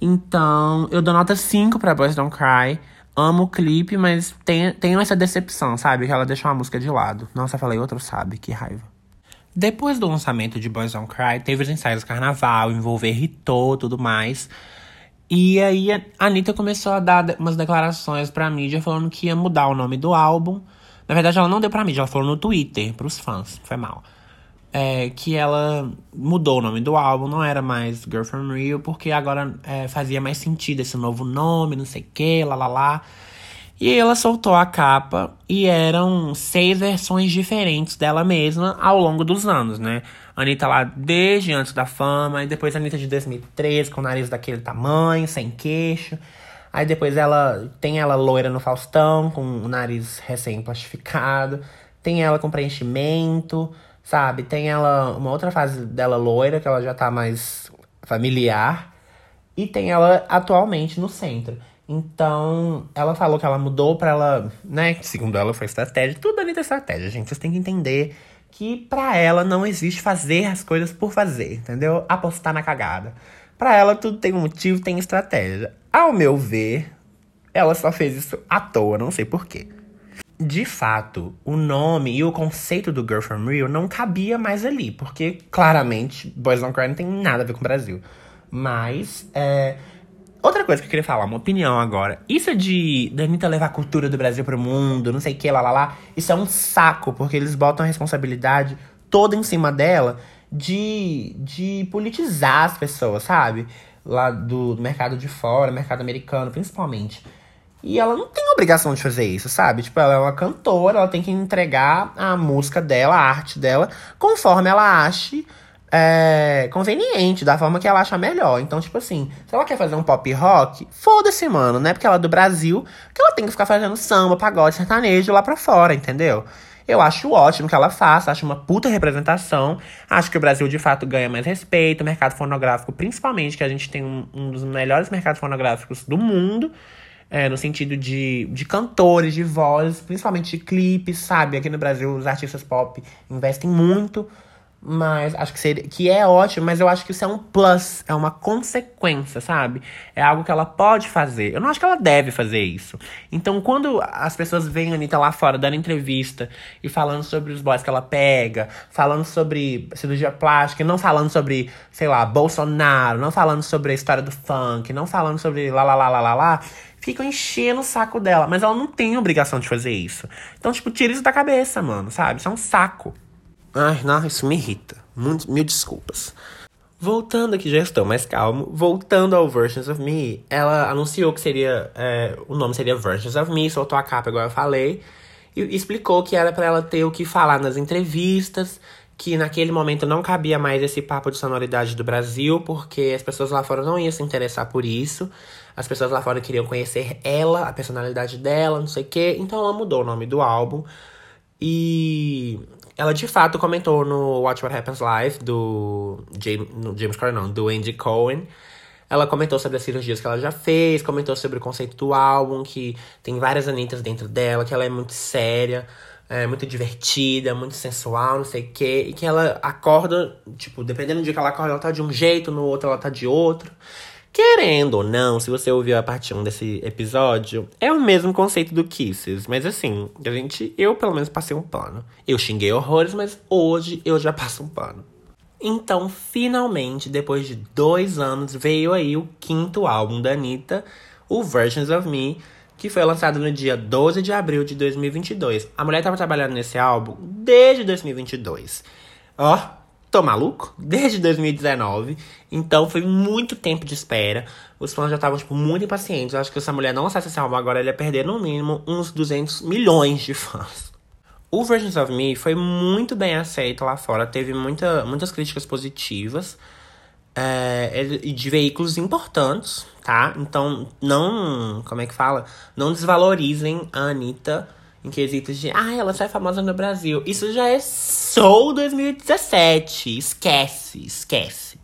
Então, eu dou nota 5 pra Boys Don't Cry. Amo o clipe, mas tenho, tenho essa decepção, sabe? Que ela deixou a música de lado. Nossa, falei outro sabe, que raiva. Depois do lançamento de Boys Don't Cry, teve os ensaios do carnaval, envolver Ritô, tudo mais. E aí a Anitta começou a dar umas declarações pra mídia falando que ia mudar o nome do álbum. Na verdade, ela não deu pra mídia, ela falou no Twitter, pros fãs. Foi mal. É, que ela mudou o nome do álbum, não era mais Girl From Real, porque agora é, fazia mais sentido esse novo nome, não sei o que, lá lá lá. E ela soltou a capa e eram seis versões diferentes dela mesma ao longo dos anos, né? Anitta lá desde antes da fama, e depois a Anitta de 2013 com o nariz daquele tamanho, sem queixo. Aí depois ela tem ela loira no Faustão, com o nariz recém-plastificado. Tem ela com preenchimento, sabe? Tem ela uma outra fase dela loira, que ela já tá mais familiar. E tem ela atualmente no centro. Então, ela falou que ela mudou pra ela, né? Segundo ela, foi estratégia. Tudo ali é estratégia, gente. Vocês têm que entender que para ela não existe fazer as coisas por fazer, entendeu? Apostar na cagada. Para ela tudo tem um motivo, tem estratégia. Ao meu ver, ela só fez isso à toa, não sei porquê. De fato, o nome e o conceito do Girl From Rio não cabia mais ali, porque claramente Boys Don't Cry não tem nada a ver com o Brasil. Mas, é, Outra coisa que eu queria falar, uma opinião agora. Isso de da Anitta levar a cultura do Brasil pro mundo, não sei o que, lá, lá, lá. Isso é um saco, porque eles botam a responsabilidade toda em cima dela de, de politizar as pessoas, sabe? Lá do, do mercado de fora, mercado americano, principalmente. E ela não tem obrigação de fazer isso, sabe? Tipo, ela é uma cantora, ela tem que entregar a música dela, a arte dela, conforme ela ache é, conveniente, da forma que ela acha melhor. Então, tipo assim, se ela quer fazer um pop rock, foda-se, mano, né? Porque ela é do Brasil, que ela tem que ficar fazendo samba, pagode, sertanejo lá pra fora, entendeu? Eu acho ótimo que ela faça, acho uma puta representação. Acho que o Brasil de fato ganha mais respeito, o mercado fonográfico, principalmente, que a gente tem um, um dos melhores mercados fonográficos do mundo. É, no sentido de, de cantores, de vozes, principalmente de clipes, sabe? Aqui no Brasil, os artistas pop investem muito mas acho que seria que é ótimo, mas eu acho que isso é um plus, é uma consequência, sabe? É algo que ela pode fazer. Eu não acho que ela deve fazer isso. Então, quando as pessoas veem a Anitta lá fora dando entrevista e falando sobre os boys que ela pega, falando sobre cirurgia plástica, não falando sobre, sei lá, Bolsonaro, não falando sobre a história do funk, não falando sobre lá lá lá lá lá lá, ficam enchendo o saco dela, mas ela não tem obrigação de fazer isso. Então, tipo, tira isso da cabeça, mano, sabe? Isso é um saco. Ai, não, isso me irrita. Muito, mil desculpas. Voltando aqui, já estou mais calmo. Voltando ao Versions of Me, ela anunciou que seria. É, o nome seria Versions of Me, soltou a capa, igual eu falei. E explicou que era para ela ter o que falar nas entrevistas, que naquele momento não cabia mais esse papo de sonoridade do Brasil, porque as pessoas lá fora não iam se interessar por isso. As pessoas lá fora queriam conhecer ela, a personalidade dela, não sei o quê. Então ela mudou o nome do álbum. E ela de fato comentou no Watch What Happens Live do James, James Corden, não, do Andy Cohen. Ela comentou sobre as cirurgias que ela já fez, comentou sobre o conceito do álbum, que tem várias Anitas dentro dela, que ela é muito séria, é muito divertida, muito sensual, não sei o quê. E que ela acorda, tipo, dependendo do dia que ela acorda, ela tá de um jeito, no outro ela tá de outro. Querendo ou não, se você ouviu a parte 1 desse episódio, é o mesmo conceito do Kisses. Mas assim, a gente, eu pelo menos passei um pano. Eu xinguei horrores, mas hoje eu já *laughs* passo um pano. Então, finalmente, depois de dois anos, veio aí o quinto álbum da Anitta, o Versions of Me, que foi lançado no dia 12 de abril de 2022. A mulher estava trabalhando nesse álbum desde 2022. Ó, tô maluco? Desde 2019. Então foi muito tempo de espera. Os fãs já estavam, tipo, muito impacientes. Eu acho que se essa mulher não lançasse esse álbum agora, ele ia perder no mínimo uns 200 milhões de fãs. O Versions of Me foi muito bem aceito lá fora. Teve muita, muitas críticas positivas. É, de veículos importantes, tá? Então, não. Como é que fala? Não desvalorizem a Anitta em quesitos de, ah, ela sai famosa no Brasil. Isso já é Soul 2017. Esquece, esquece.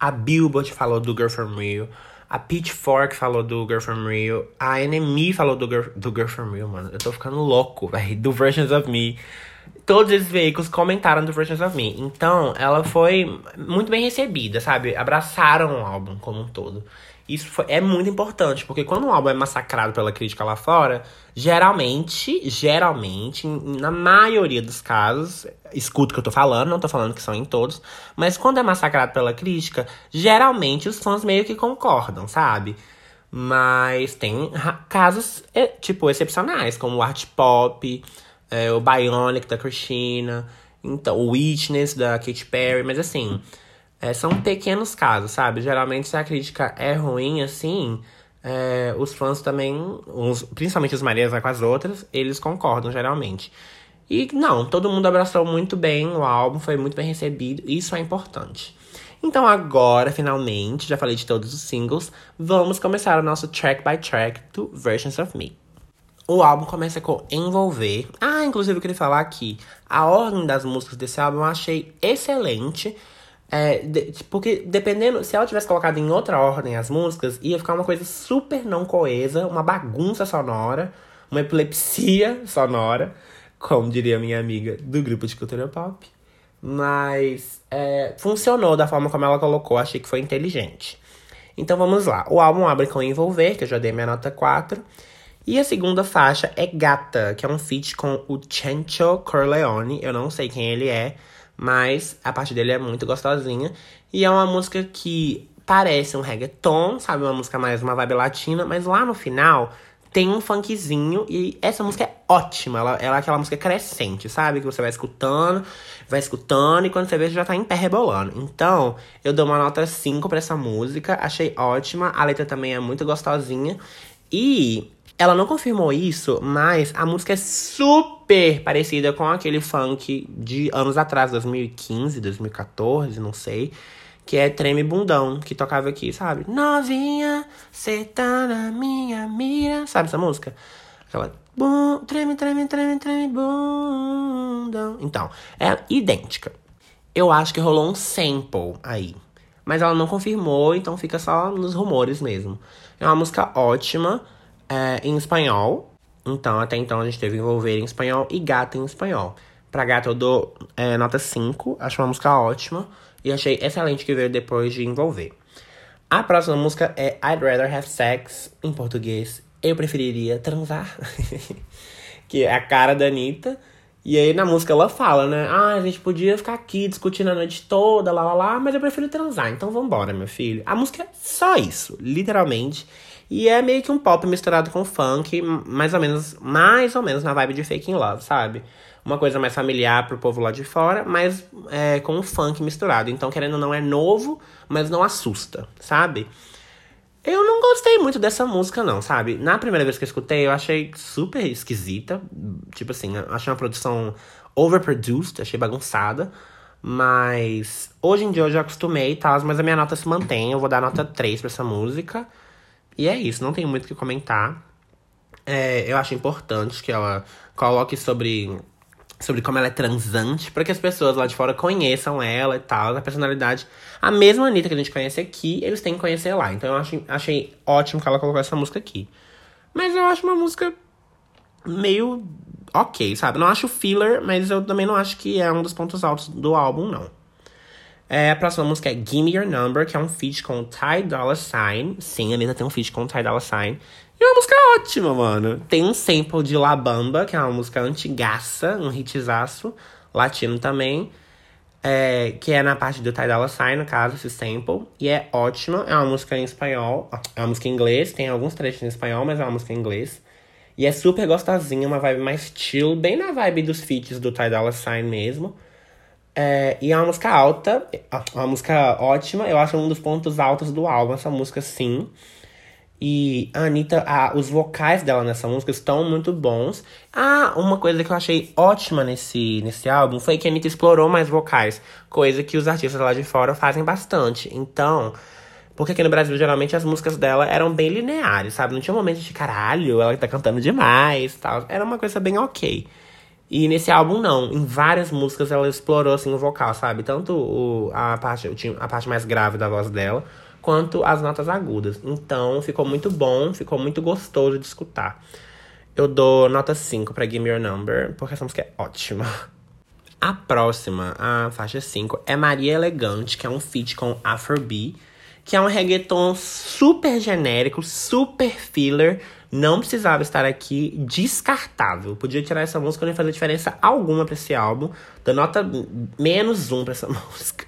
A Billboard falou do Girl From Rio. A Pitchfork falou do Girl From Rio. A NME falou do Girl, do Girl From Rio, mano. Eu tô ficando louco, velho. Do Versions of Me. Todos esses veículos comentaram do Versions of Me. Então, ela foi muito bem recebida, sabe? Abraçaram o álbum como um todo. Isso foi, é muito importante, porque quando um álbum é massacrado pela crítica lá fora, geralmente, geralmente, na maioria dos casos, escuta o que eu tô falando, não tô falando que são em todos, mas quando é massacrado pela crítica, geralmente os fãs meio que concordam, sabe? Mas tem casos, é, tipo, excepcionais, como o art pop, é, o Bionic da Christina, então, o Witness da Katy Perry, mas assim. É, são pequenos casos, sabe? Geralmente, se a crítica é ruim, assim, é, os fãs também, os, principalmente os Marias com as outras, eles concordam, geralmente. E não, todo mundo abraçou muito bem o álbum, foi muito bem recebido, isso é importante. Então agora, finalmente, já falei de todos os singles, vamos começar o nosso track by track do Versions of Me. O álbum começa com Envolver. Ah, inclusive eu queria falar aqui, a ordem das músicas desse álbum eu achei excelente. É, de, porque dependendo, se ela tivesse colocado em outra ordem as músicas, ia ficar uma coisa super não coesa, uma bagunça sonora, uma epilepsia sonora, como diria minha amiga do grupo de cultura pop. Mas é, funcionou da forma como ela colocou, achei que foi inteligente. Então vamos lá. O álbum abre com Envolver, que eu já dei minha nota 4. E a segunda faixa é Gata, que é um feat com o Chencho Corleone. Eu não sei quem ele é, mas a parte dele é muito gostosinha. E é uma música que parece um reggaeton, sabe? Uma música mais uma vibe latina, mas lá no final tem um funkzinho e essa música é ótima. Ela, ela é aquela música crescente, sabe? Que você vai escutando, vai escutando e quando você vê já tá em pé rebolando. Então, eu dou uma nota 5 para essa música, achei ótima. A letra também é muito gostosinha. E ela não confirmou isso, mas a música é super parecida com aquele funk de anos atrás, 2015, 2014, não sei. Que é Treme Bundão, que tocava aqui, sabe? Novinha, cê tá na minha mira. Sabe essa música? Aquela. Bum, treme, treme, treme, treme, bundão. Então, é idêntica. Eu acho que rolou um sample aí. Mas ela não confirmou, então fica só nos rumores mesmo. É uma música ótima é, em espanhol. Então, até então a gente teve Envolver em espanhol e Gata em espanhol. Pra Gata eu dou é, nota 5, acho uma música ótima. E achei excelente que veio depois de Envolver. A próxima música é I'd Rather Have Sex, em português. Eu preferiria transar. *laughs* que é a cara da Anitta. E aí na música ela fala, né? Ah, a gente podia ficar aqui discutindo a noite toda, lá lá lá, mas eu prefiro transar. Então vambora, meu filho. A música é só isso, literalmente. E é meio que um pop misturado com funk, mais ou menos, mais ou menos na vibe de Fake in Love, sabe? Uma coisa mais familiar pro povo lá de fora, mas é, com um funk misturado. Então, querendo ou não, é novo, mas não assusta, sabe? Eu não gostei muito dessa música, não, sabe? Na primeira vez que eu escutei, eu achei super esquisita. Tipo assim, achei uma produção overproduced, achei bagunçada. Mas hoje em dia eu já acostumei e tal, mas a minha nota se mantém. Eu vou dar nota 3 pra essa música. E é isso, não tenho muito o que comentar. É, eu acho importante que ela coloque sobre, sobre como ela é transante, para que as pessoas lá de fora conheçam ela e tal, a personalidade. A mesma Anitta que a gente conhece aqui, eles têm que conhecer lá. Então eu acho, achei ótimo que ela colocou essa música aqui. Mas eu acho uma música meio ok, sabe? Não acho filler, mas eu também não acho que é um dos pontos altos do álbum, não. É, a próxima música é Gimme Your Number, que é um feat com Ty Dolla Sign. Sim, a Anitta tem um feat com Ty Dolla Sign. E é uma música ótima, mano. Tem um sample de La Bamba, que é uma música antigaça, um hitzaço, latino também. É, que é na parte do Ty Dolla Sign, no caso, esse sample. E é ótima. É uma música em espanhol. É uma música em inglês. Tem alguns trechos em espanhol, mas é uma música em inglês. E é super gostosinha, uma vibe mais chill. Bem na vibe dos feats do Ty Dolla Sign mesmo. É, e é uma música alta. É uma música ótima. Eu acho um dos pontos altos do álbum, essa música, sim. E a Anitta, a, os vocais dela nessa música estão muito bons. Ah, uma coisa que eu achei ótima nesse, nesse álbum foi que a Anitta explorou mais vocais. Coisa que os artistas lá de fora fazem bastante. Então, porque aqui no Brasil, geralmente, as músicas dela eram bem lineares, sabe? Não tinha um momento de caralho, ela tá cantando demais tal. Era uma coisa bem ok. E nesse álbum, não. Em várias músicas ela explorou, assim, o vocal, sabe? Tanto o, a, parte, a parte mais grave da voz dela quanto as notas agudas. Então ficou muito bom, ficou muito gostoso de escutar. Eu dou nota 5 para Give Me Your Number, porque essa música é ótima. *laughs* A próxima, a faixa 5, é Maria Elegante, que é um feat com Afrobeat, que é um reggaeton super genérico, super filler, não precisava estar aqui, descartável. Podia tirar essa música, não ia fazer diferença alguma pra esse álbum. Dou nota menos um pra essa *laughs* música.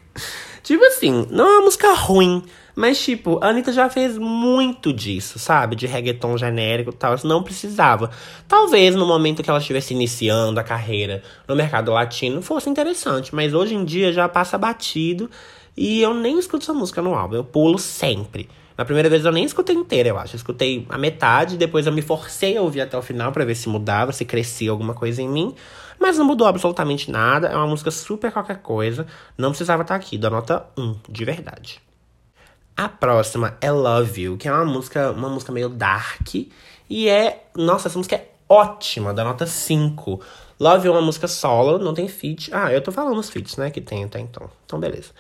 Tipo assim, não é uma música ruim, mas, tipo, a Anitta já fez muito disso, sabe? De reggaeton genérico e tal. Não precisava. Talvez no momento que ela estivesse iniciando a carreira no mercado latino fosse interessante. Mas hoje em dia já passa batido. E eu nem escuto essa música no álbum. Eu pulo sempre. Na primeira vez eu nem escutei inteira, eu acho. Eu escutei a metade, depois eu me forcei a ouvir até o final para ver se mudava, se crescia alguma coisa em mim. Mas não mudou absolutamente nada. É uma música super qualquer coisa. Não precisava estar aqui. Da nota 1, de verdade. A próxima é Love You, que é uma música, uma música meio dark. E é. Nossa, essa música é ótima, da nota 5. Love You é uma música solo, não tem feat. Ah, eu tô falando os feats, né? Que tem até então. Então, beleza.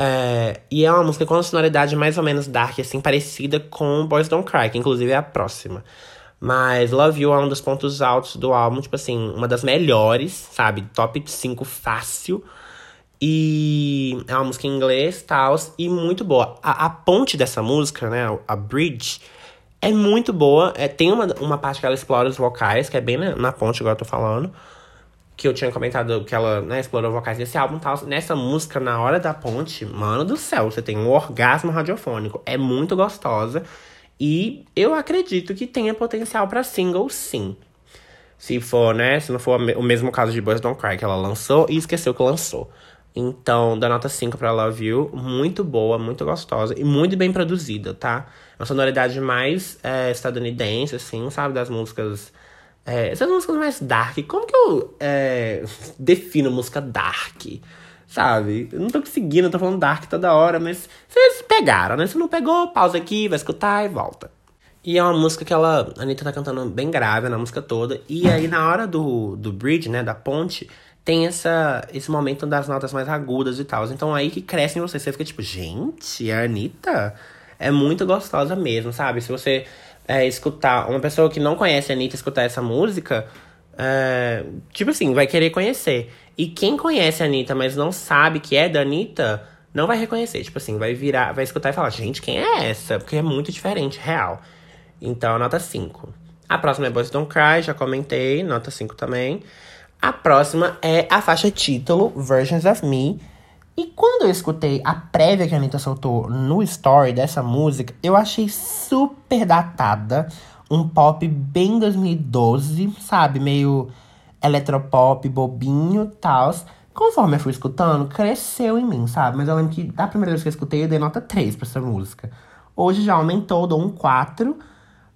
É, e é uma música com uma sonoridade mais ou menos dark, assim, parecida com Boys Don't Cry, que inclusive é a próxima. Mas Love You é um dos pontos altos do álbum, tipo assim, uma das melhores, sabe? Top 5 fácil. E é uma música em inglês, tal, e muito boa. A, a, ponte dessa música, né, a bridge, é muito boa. É, tem uma, uma parte que ela explora os vocais, que é bem na, na ponte, agora eu tô falando. Que eu tinha comentado que ela né, explorou vocais desse álbum tal. Nessa música, na hora da ponte, mano do céu, você tem um orgasmo radiofônico. É muito gostosa. E eu acredito que tenha potencial para single, sim. Se for, né? Se não for o mesmo caso de Boys Don't Cry, que ela lançou e esqueceu que lançou. Então, da nota 5 pra Love You, muito boa, muito gostosa e muito bem produzida, tá? Uma sonoridade mais é, estadunidense, assim, sabe? Das músicas. É, essas músicas mais dark. Como que eu é, defino música dark? Sabe? Eu não tô conseguindo, eu tô falando dark toda hora, mas vocês pegaram, né? Se não pegou, pausa aqui, vai escutar e volta. E é uma música que ela, a Anitta tá cantando bem grave na música toda. E aí, na hora do, do bridge, né, da ponte, tem essa, esse momento das notas mais agudas e tal. Então aí que cresce em você. Você fica tipo, gente, a Anitta é muito gostosa mesmo, sabe? Se você é, escutar, uma pessoa que não conhece a Anitta escutar essa música, é, tipo assim, vai querer conhecer. E quem conhece a Anitta, mas não sabe que é da Anitta, não vai reconhecer. Tipo assim, vai virar, vai escutar e falar, gente, quem é essa? Porque é muito diferente, real. Então, nota 5. A próxima é Boys Don't Cry, já comentei, nota 5 também. A próxima é a faixa título, Versions of Me. E quando eu escutei a prévia que a Anitta soltou no story dessa música, eu achei super datada. Um pop bem 2012, sabe? Meio eletropop, bobinho e tal. Conforme eu fui escutando, cresceu em mim, sabe? Mas eu lembro que da primeira vez que eu escutei, eu dei nota 3 pra essa música. Hoje já aumentou, dou um 4.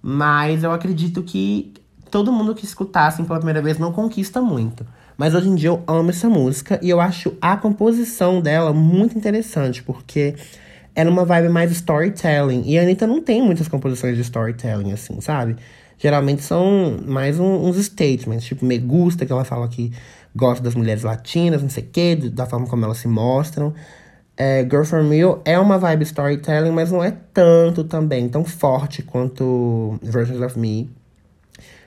Mas eu acredito que todo mundo que escutasse pela primeira vez não conquista muito. Mas hoje em dia eu amo essa música e eu acho a composição dela muito interessante, porque era uma vibe mais storytelling. E a Anitta não tem muitas composições de storytelling, assim, sabe? Geralmente são mais um, uns statements, tipo Me Gusta, que ela fala que gosta das mulheres latinas, não sei o quê, da forma como elas se mostram. É, Girl From Real é uma vibe storytelling, mas não é tanto também, tão forte quanto Versions of Me.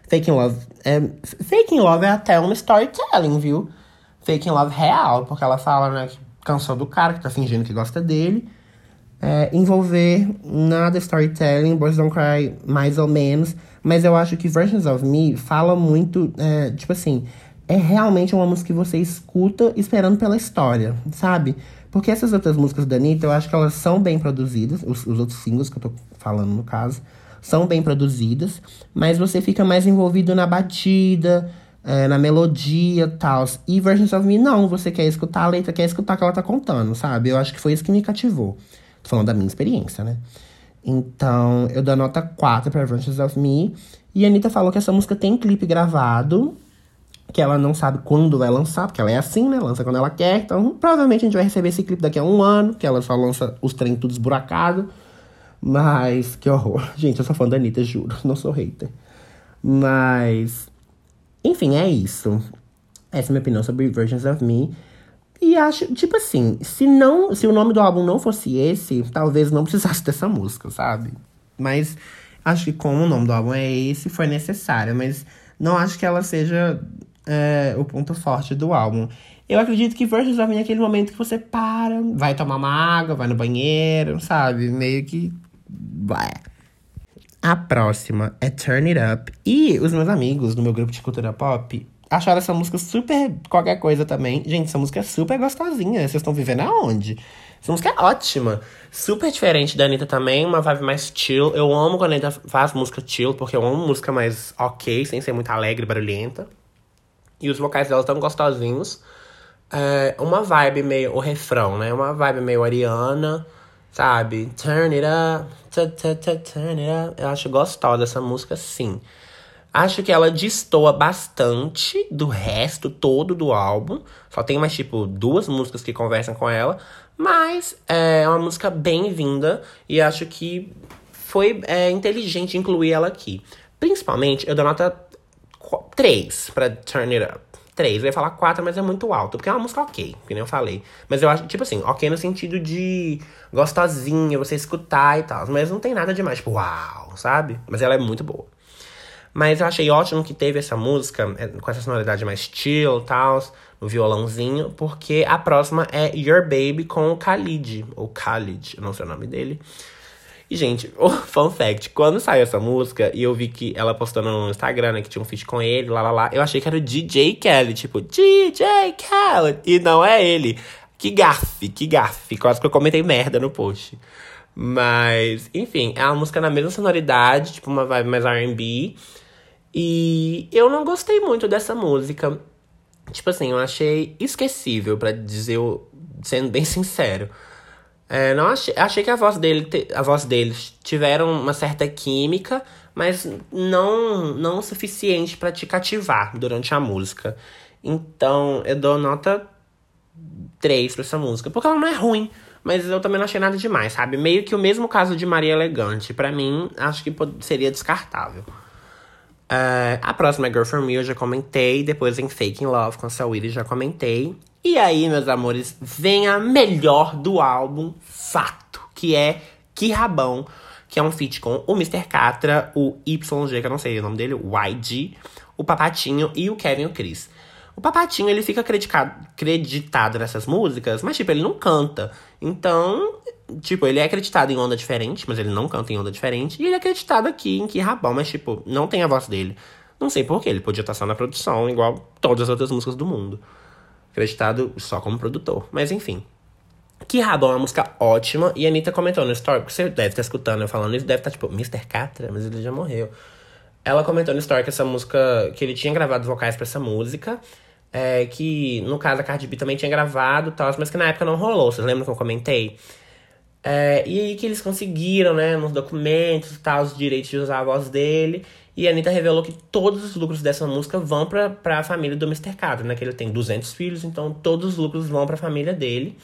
Fake in Love. É, Fake in Love é até uma storytelling, viu? Fake in Love real, porque ela fala, né, que cansou do cara, que tá fingindo que gosta dele. É, envolver nada storytelling, Boys Don't Cry mais ou menos. Mas eu acho que Versions of Me fala muito, é, tipo assim, é realmente uma música que você escuta esperando pela história, sabe? Porque essas outras músicas da Anitta, eu acho que elas são bem produzidas, os, os outros singles que eu tô falando no caso são bem produzidas, mas você fica mais envolvido na batida, é, na melodia tal. E Versions of Me, não, você quer escutar a letra, quer escutar o que ela tá contando, sabe? Eu acho que foi isso que me cativou. Tô falando da minha experiência, né? Então, eu dou nota 4 pra Versions of Me. E a Anitta falou que essa música tem clipe gravado, que ela não sabe quando vai lançar, porque ela é assim, né? Lança quando ela quer. Então, provavelmente a gente vai receber esse clipe daqui a um ano, que ela só lança os trem tudo esburacado. Mas, que horror. *laughs* Gente, eu sou fã da Anitta, juro. *laughs* Não sou hater. Mas, enfim, é isso. Essa é a minha opinião sobre Versions of Me. E acho, tipo assim, se não, se o nome do álbum não fosse esse, talvez não precisasse *laughs* dessa música, sabe? Mas acho que como o nome do álbum é esse, foi necessário. Mas não acho que ela seja é, o ponto forte do álbum. Eu acredito que Versions of Me é aquele momento que você para, vai tomar uma água, vai no banheiro, sabe? Meio que Vai. A próxima é Turn It Up. E os meus amigos do meu grupo de cultura pop acharam essa música super qualquer coisa também. Gente, essa música é super gostosinha. Vocês estão vivendo aonde? Essa música é ótima. Super diferente da Anitta também, uma vibe mais chill. Eu amo quando a Anitta faz música chill, porque eu amo música mais ok, sem ser muito alegre barulhenta. E os vocais dela estão gostosinhos. É uma vibe meio. O refrão, né? Uma vibe meio Ariana Sabe? Turn it up, turn it up. Eu acho gostosa essa música, sim. Acho que ela destoa bastante do resto todo do álbum. Só tem mais, tipo, duas músicas que conversam com ela. Mas é uma música bem-vinda. E acho que foi é, inteligente incluir ela aqui. Principalmente, eu dou nota 3 pra Turn It Up três. Eu ia falar quatro, mas é muito alto. Porque é uma música ok, que nem eu falei. Mas eu acho, tipo assim, ok no sentido de gostosinha, você escutar e tal. Mas não tem nada demais, tipo, uau, sabe? Mas ela é muito boa. Mas eu achei ótimo que teve essa música é, com essa sonoridade mais chill e tal, no violãozinho, porque a próxima é Your Baby com o Khalid, ou Khalid, eu não sei o nome dele. E, gente, *laughs* o fun fact, quando saiu essa música e eu vi que ela postando no Instagram, né, que tinha um feat com ele, lá, lá, lá, eu achei que era o DJ Kelly, tipo, DJ Kelly, e não é ele. Que gafe, que gafe, quase que eu comentei merda no post. Mas, enfim, é uma música na mesma sonoridade, tipo uma vibe mais R&B. E eu não gostei muito dessa música. Tipo assim, eu achei esquecível, para dizer, sendo bem sincero. É, não achei, achei que a voz, dele, a voz deles tiveram uma certa química, mas não, não o suficiente para te cativar durante a música. Então, eu dou nota 3 pra essa música, porque ela não é ruim, mas eu também não achei nada demais, sabe? Meio que o mesmo caso de Maria Elegante. para mim, acho que seria descartável. Uh, a próxima é Girl From Me, eu já comentei. Depois em Fake in Love com Saweetie, já comentei. E aí, meus amores, vem a melhor do álbum, fato, que é Que Rabão, que é um feat com o Mr. Catra, o YG, que eu não sei o nome dele, o YG, o Papatinho e o Kevin o Chris. O Papatinho, ele fica acreditado nessas músicas, mas, tipo, ele não canta. Então, tipo, ele é acreditado em onda diferente, mas ele não canta em onda diferente. E ele é acreditado aqui em Que Rabão, mas, tipo, não tem a voz dele. Não sei porquê, ele podia estar só na produção, igual todas as outras músicas do mundo acreditado só como produtor. Mas enfim. Que Rabão é uma música ótima. E a Anitta comentou no story, porque você deve estar escutando eu falando isso, deve estar tipo, Mr. Catra, mas ele já morreu. Ela comentou no story que essa música, que ele tinha gravado vocais para essa música. É, que no caso a Cardi B também tinha gravado tal, mas que na época não rolou. Vocês lembram que eu comentei? É, e aí que eles conseguiram, né, nos documentos e tal, os direitos de usar a voz dele. E a Anitta revelou que todos os lucros dessa música vão pra, pra família do Mr. Catra, né? Que ele tem 200 filhos, então todos os lucros vão pra família dele.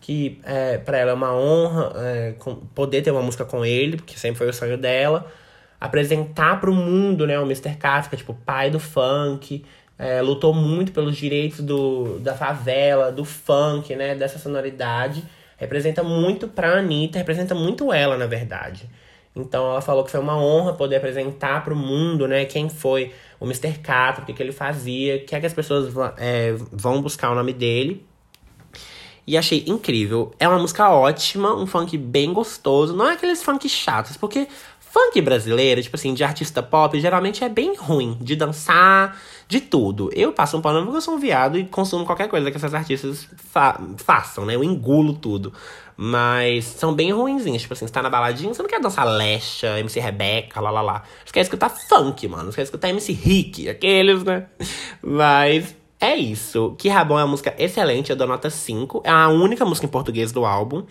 Que é, para ela é uma honra é, poder ter uma música com ele, porque sempre foi o sonho dela. Apresentar pro mundo, né? O Mr. Catra, que é tipo pai do funk. É, lutou muito pelos direitos do, da favela, do funk, né? Dessa sonoridade. Representa muito pra Anitta, representa muito ela, na verdade. Então ela falou que foi uma honra poder apresentar para o mundo, né, quem foi o Mr. Catra, o que, que ele fazia, que é que as pessoas é, vão buscar o nome dele. E achei incrível. É uma música ótima, um funk bem gostoso. Não é aqueles funk chatos, porque funk brasileiro, tipo assim, de artista pop, geralmente é bem ruim de dançar, de tudo. Eu passo um pano porque eu sou um viado e consumo qualquer coisa que essas artistas fa façam, né? Eu engulo tudo. Mas são bem ruinzinhos. Tipo assim, você tá na baladinha, você não quer dançar Lesha, MC Rebeca, lá lá lá. Você quer escutar funk, mano. Você quer escutar MC Rick, aqueles, né? Mas é isso. Que Rabon é uma música excelente, eu dou nota 5. É a única música em português do álbum.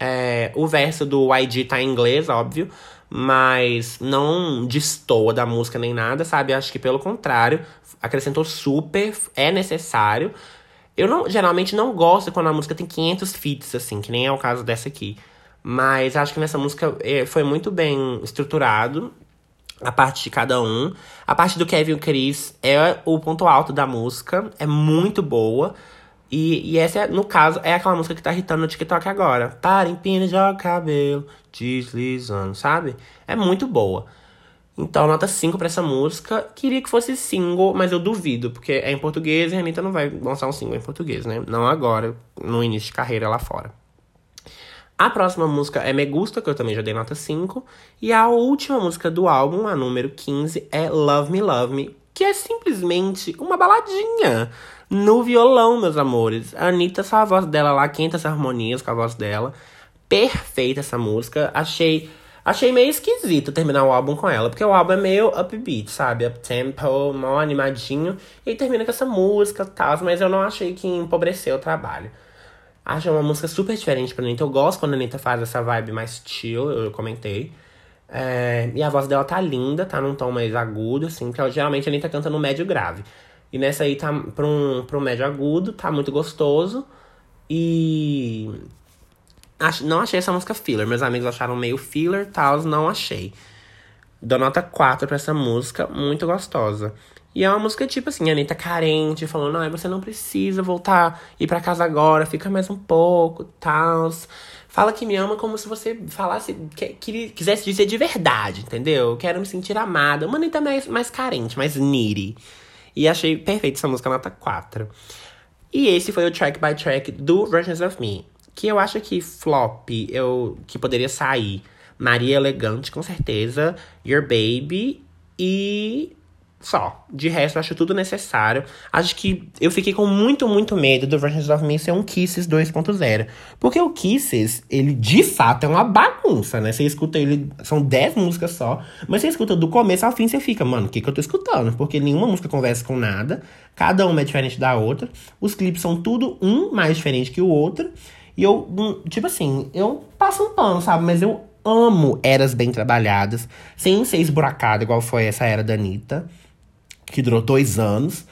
É, o verso do YG tá em inglês, óbvio. Mas não destoa da música nem nada, sabe? Acho que pelo contrário, acrescentou super, é necessário. Eu não, geralmente não gosto quando a música tem 500 feats, assim, que nem é o caso dessa aqui. Mas acho que nessa música é, foi muito bem estruturado a parte de cada um. A parte do Kevin e o Chris é o ponto alto da música, é muito boa. E, e essa, no caso, é aquela música que tá irritando no TikTok agora. Para, empina, joga cabelo, deslizando, sabe? É muito boa. Então, nota 5 pra essa música. Queria que fosse single, mas eu duvido, porque é em português e a Anitta não vai lançar um single em português, né? Não agora, no início de carreira lá fora. A próxima música é Me Gusta, que eu também já dei nota 5. E a última música do álbum, a número 15, é Love Me, Love Me, que é simplesmente uma baladinha no violão, meus amores. A Anitta, só a voz dela lá, 500 harmonias com a voz dela. Perfeita essa música. Achei Achei meio esquisito terminar o álbum com ela, porque o álbum é meio upbeat, sabe? Up-tempo, mó animadinho. E aí termina com essa música e tal, mas eu não achei que empobreceu o trabalho. Acho uma música super diferente pra Anitta. Eu gosto quando a Anitta faz essa vibe mais chill, eu comentei. É, e a voz dela tá linda, tá num tom mais agudo, assim, que geralmente a Anitta canta no médio grave. E nessa aí tá pra um, pra um médio agudo, tá muito gostoso. E não achei essa música filler. Meus amigos acharam meio filler, tal, não achei. Dou nota 4 pra essa música, muito gostosa. E é uma música tipo assim, a Anitta carente, falando, não, você não precisa voltar, ir pra casa agora, fica mais um pouco, tal. Fala que me ama como se você falasse, que, que quisesse dizer de verdade, entendeu? Quero me sentir amada. Uma Anitta mais, mais carente, mais needy. E achei perfeita essa música, nota 4. E esse foi o track by track do Versions of Me que eu acho que flop, eu que poderia sair. Maria Elegante, com certeza. Your Baby e só. De resto, acho tudo necessário. Acho que eu fiquei com muito, muito medo do Versions of Me ser um Kisses 2.0. Porque o Kisses, ele de fato é uma bagunça, né? Você escuta ele, são 10 músicas só, mas você escuta do começo ao fim, você fica, mano, o que, que eu tô escutando? Porque nenhuma música conversa com nada, cada uma é diferente da outra, os clipes são tudo um mais diferente que o outro. E eu, tipo assim, eu passo um pano, sabe? Mas eu amo eras bem trabalhadas, sem ser esburacada, igual foi essa era da Anitta, que durou dois anos.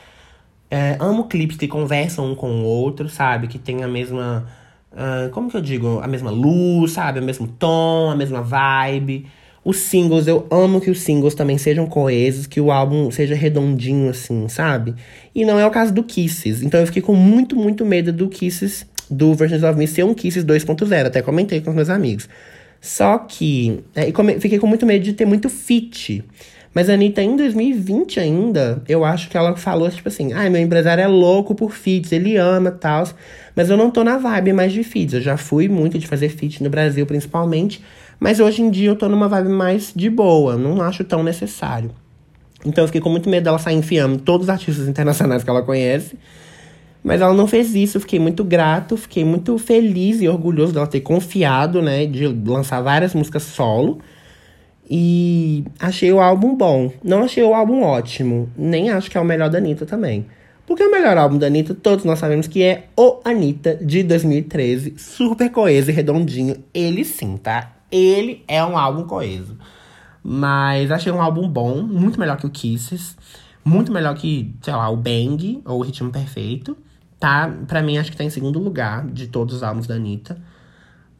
É, amo clipes que conversam um com o outro, sabe? Que tem a mesma. Uh, como que eu digo? A mesma luz, sabe? O mesmo tom, a mesma vibe. Os singles, eu amo que os singles também sejam coesos, que o álbum seja redondinho assim, sabe? E não é o caso do Kisses. Então eu fiquei com muito, muito medo do Kisses do Versions of Me ser um Kisses 2.0. Até comentei com os meus amigos. Só que. É, come, fiquei com muito medo de ter muito fit. Mas a Anitta, em 2020 ainda, eu acho que ela falou, tipo assim, ai, ah, meu empresário é louco por feats, ele ama tal. Mas eu não tô na vibe mais de feats. Eu já fui muito de fazer feat no Brasil, principalmente. Mas hoje em dia eu tô numa vibe mais de boa. Não acho tão necessário. Então eu fiquei com muito medo dela sair enfiando todos os artistas internacionais que ela conhece. Mas ela não fez isso, fiquei muito grato, fiquei muito feliz e orgulhoso dela ter confiado, né, de lançar várias músicas solo. E achei o álbum bom. Não achei o álbum ótimo, nem acho que é o melhor da Anitta também. Porque o melhor álbum da Anitta, todos nós sabemos que é o Anitta de 2013. Super coeso e redondinho. Ele sim, tá? Ele é um álbum coeso. Mas achei um álbum bom, muito melhor que o Kisses. Muito melhor que, sei lá, o Bang ou o Ritmo Perfeito. Tá? Pra mim, acho que tá em segundo lugar de todos os álbuns da Anitta.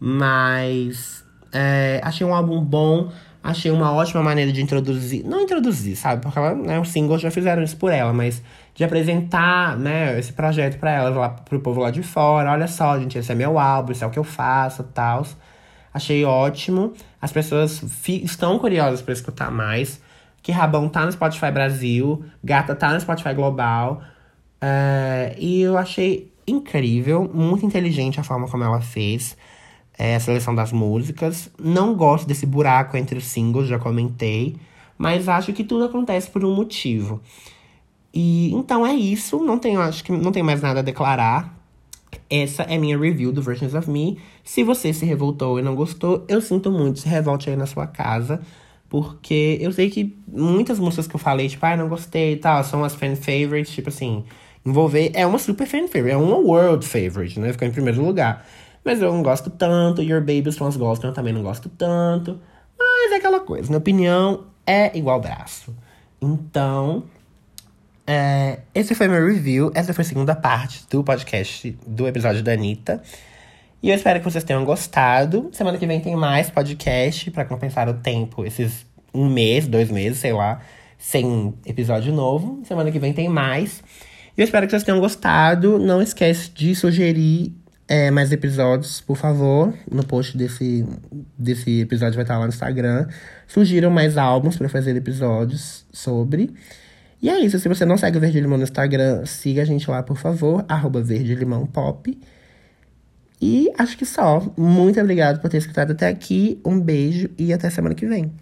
Mas é, achei um álbum bom. Achei uma ótima maneira de introduzir. Não introduzir, sabe? Porque ela, né, os singles já fizeram isso por ela, mas de apresentar, né, esse projeto para ela, lá pro povo lá de fora. Olha só, gente, esse é meu álbum, isso é o que eu faço tal. Achei ótimo. As pessoas estão curiosas para escutar mais. Que Rabão tá no Spotify Brasil, Gata tá no Spotify Global. Uh, e eu achei incrível, muito inteligente a forma como ela fez é, a seleção das músicas. Não gosto desse buraco entre os singles, já comentei. Mas acho que tudo acontece por um motivo. E então é isso. Não tenho, acho que não tem mais nada a declarar. Essa é minha review do Versions of Me. Se você se revoltou e não gostou, eu sinto muito. Se revolte aí na sua casa. Porque eu sei que muitas músicas que eu falei, tipo, ah, não gostei e tal, são as fan favorites, tipo assim, envolver. É uma super fan favorite, é uma world favorite, né? Ficou em primeiro lugar. Mas eu não gosto tanto, Your Baby fãs gostam, eu também não gosto tanto. Mas é aquela coisa, minha opinião é igual braço. Então, é, esse foi meu review. Essa foi a segunda parte do podcast do episódio da Anitta. E eu espero que vocês tenham gostado. Semana que vem tem mais podcast para compensar o tempo, esses um mês, dois meses, sei lá, sem episódio novo. Semana que vem tem mais. Eu espero que vocês tenham gostado. Não esquece de sugerir é, mais episódios, por favor. No post desse, desse episódio vai estar lá no Instagram. Surgiram mais álbuns para fazer episódios sobre. E é isso. Se você não segue o Verde Limão no Instagram, siga a gente lá, por favor. Arroba Verde Limão Pop. E acho que só. Muito obrigado por ter escutado até aqui. Um beijo e até semana que vem.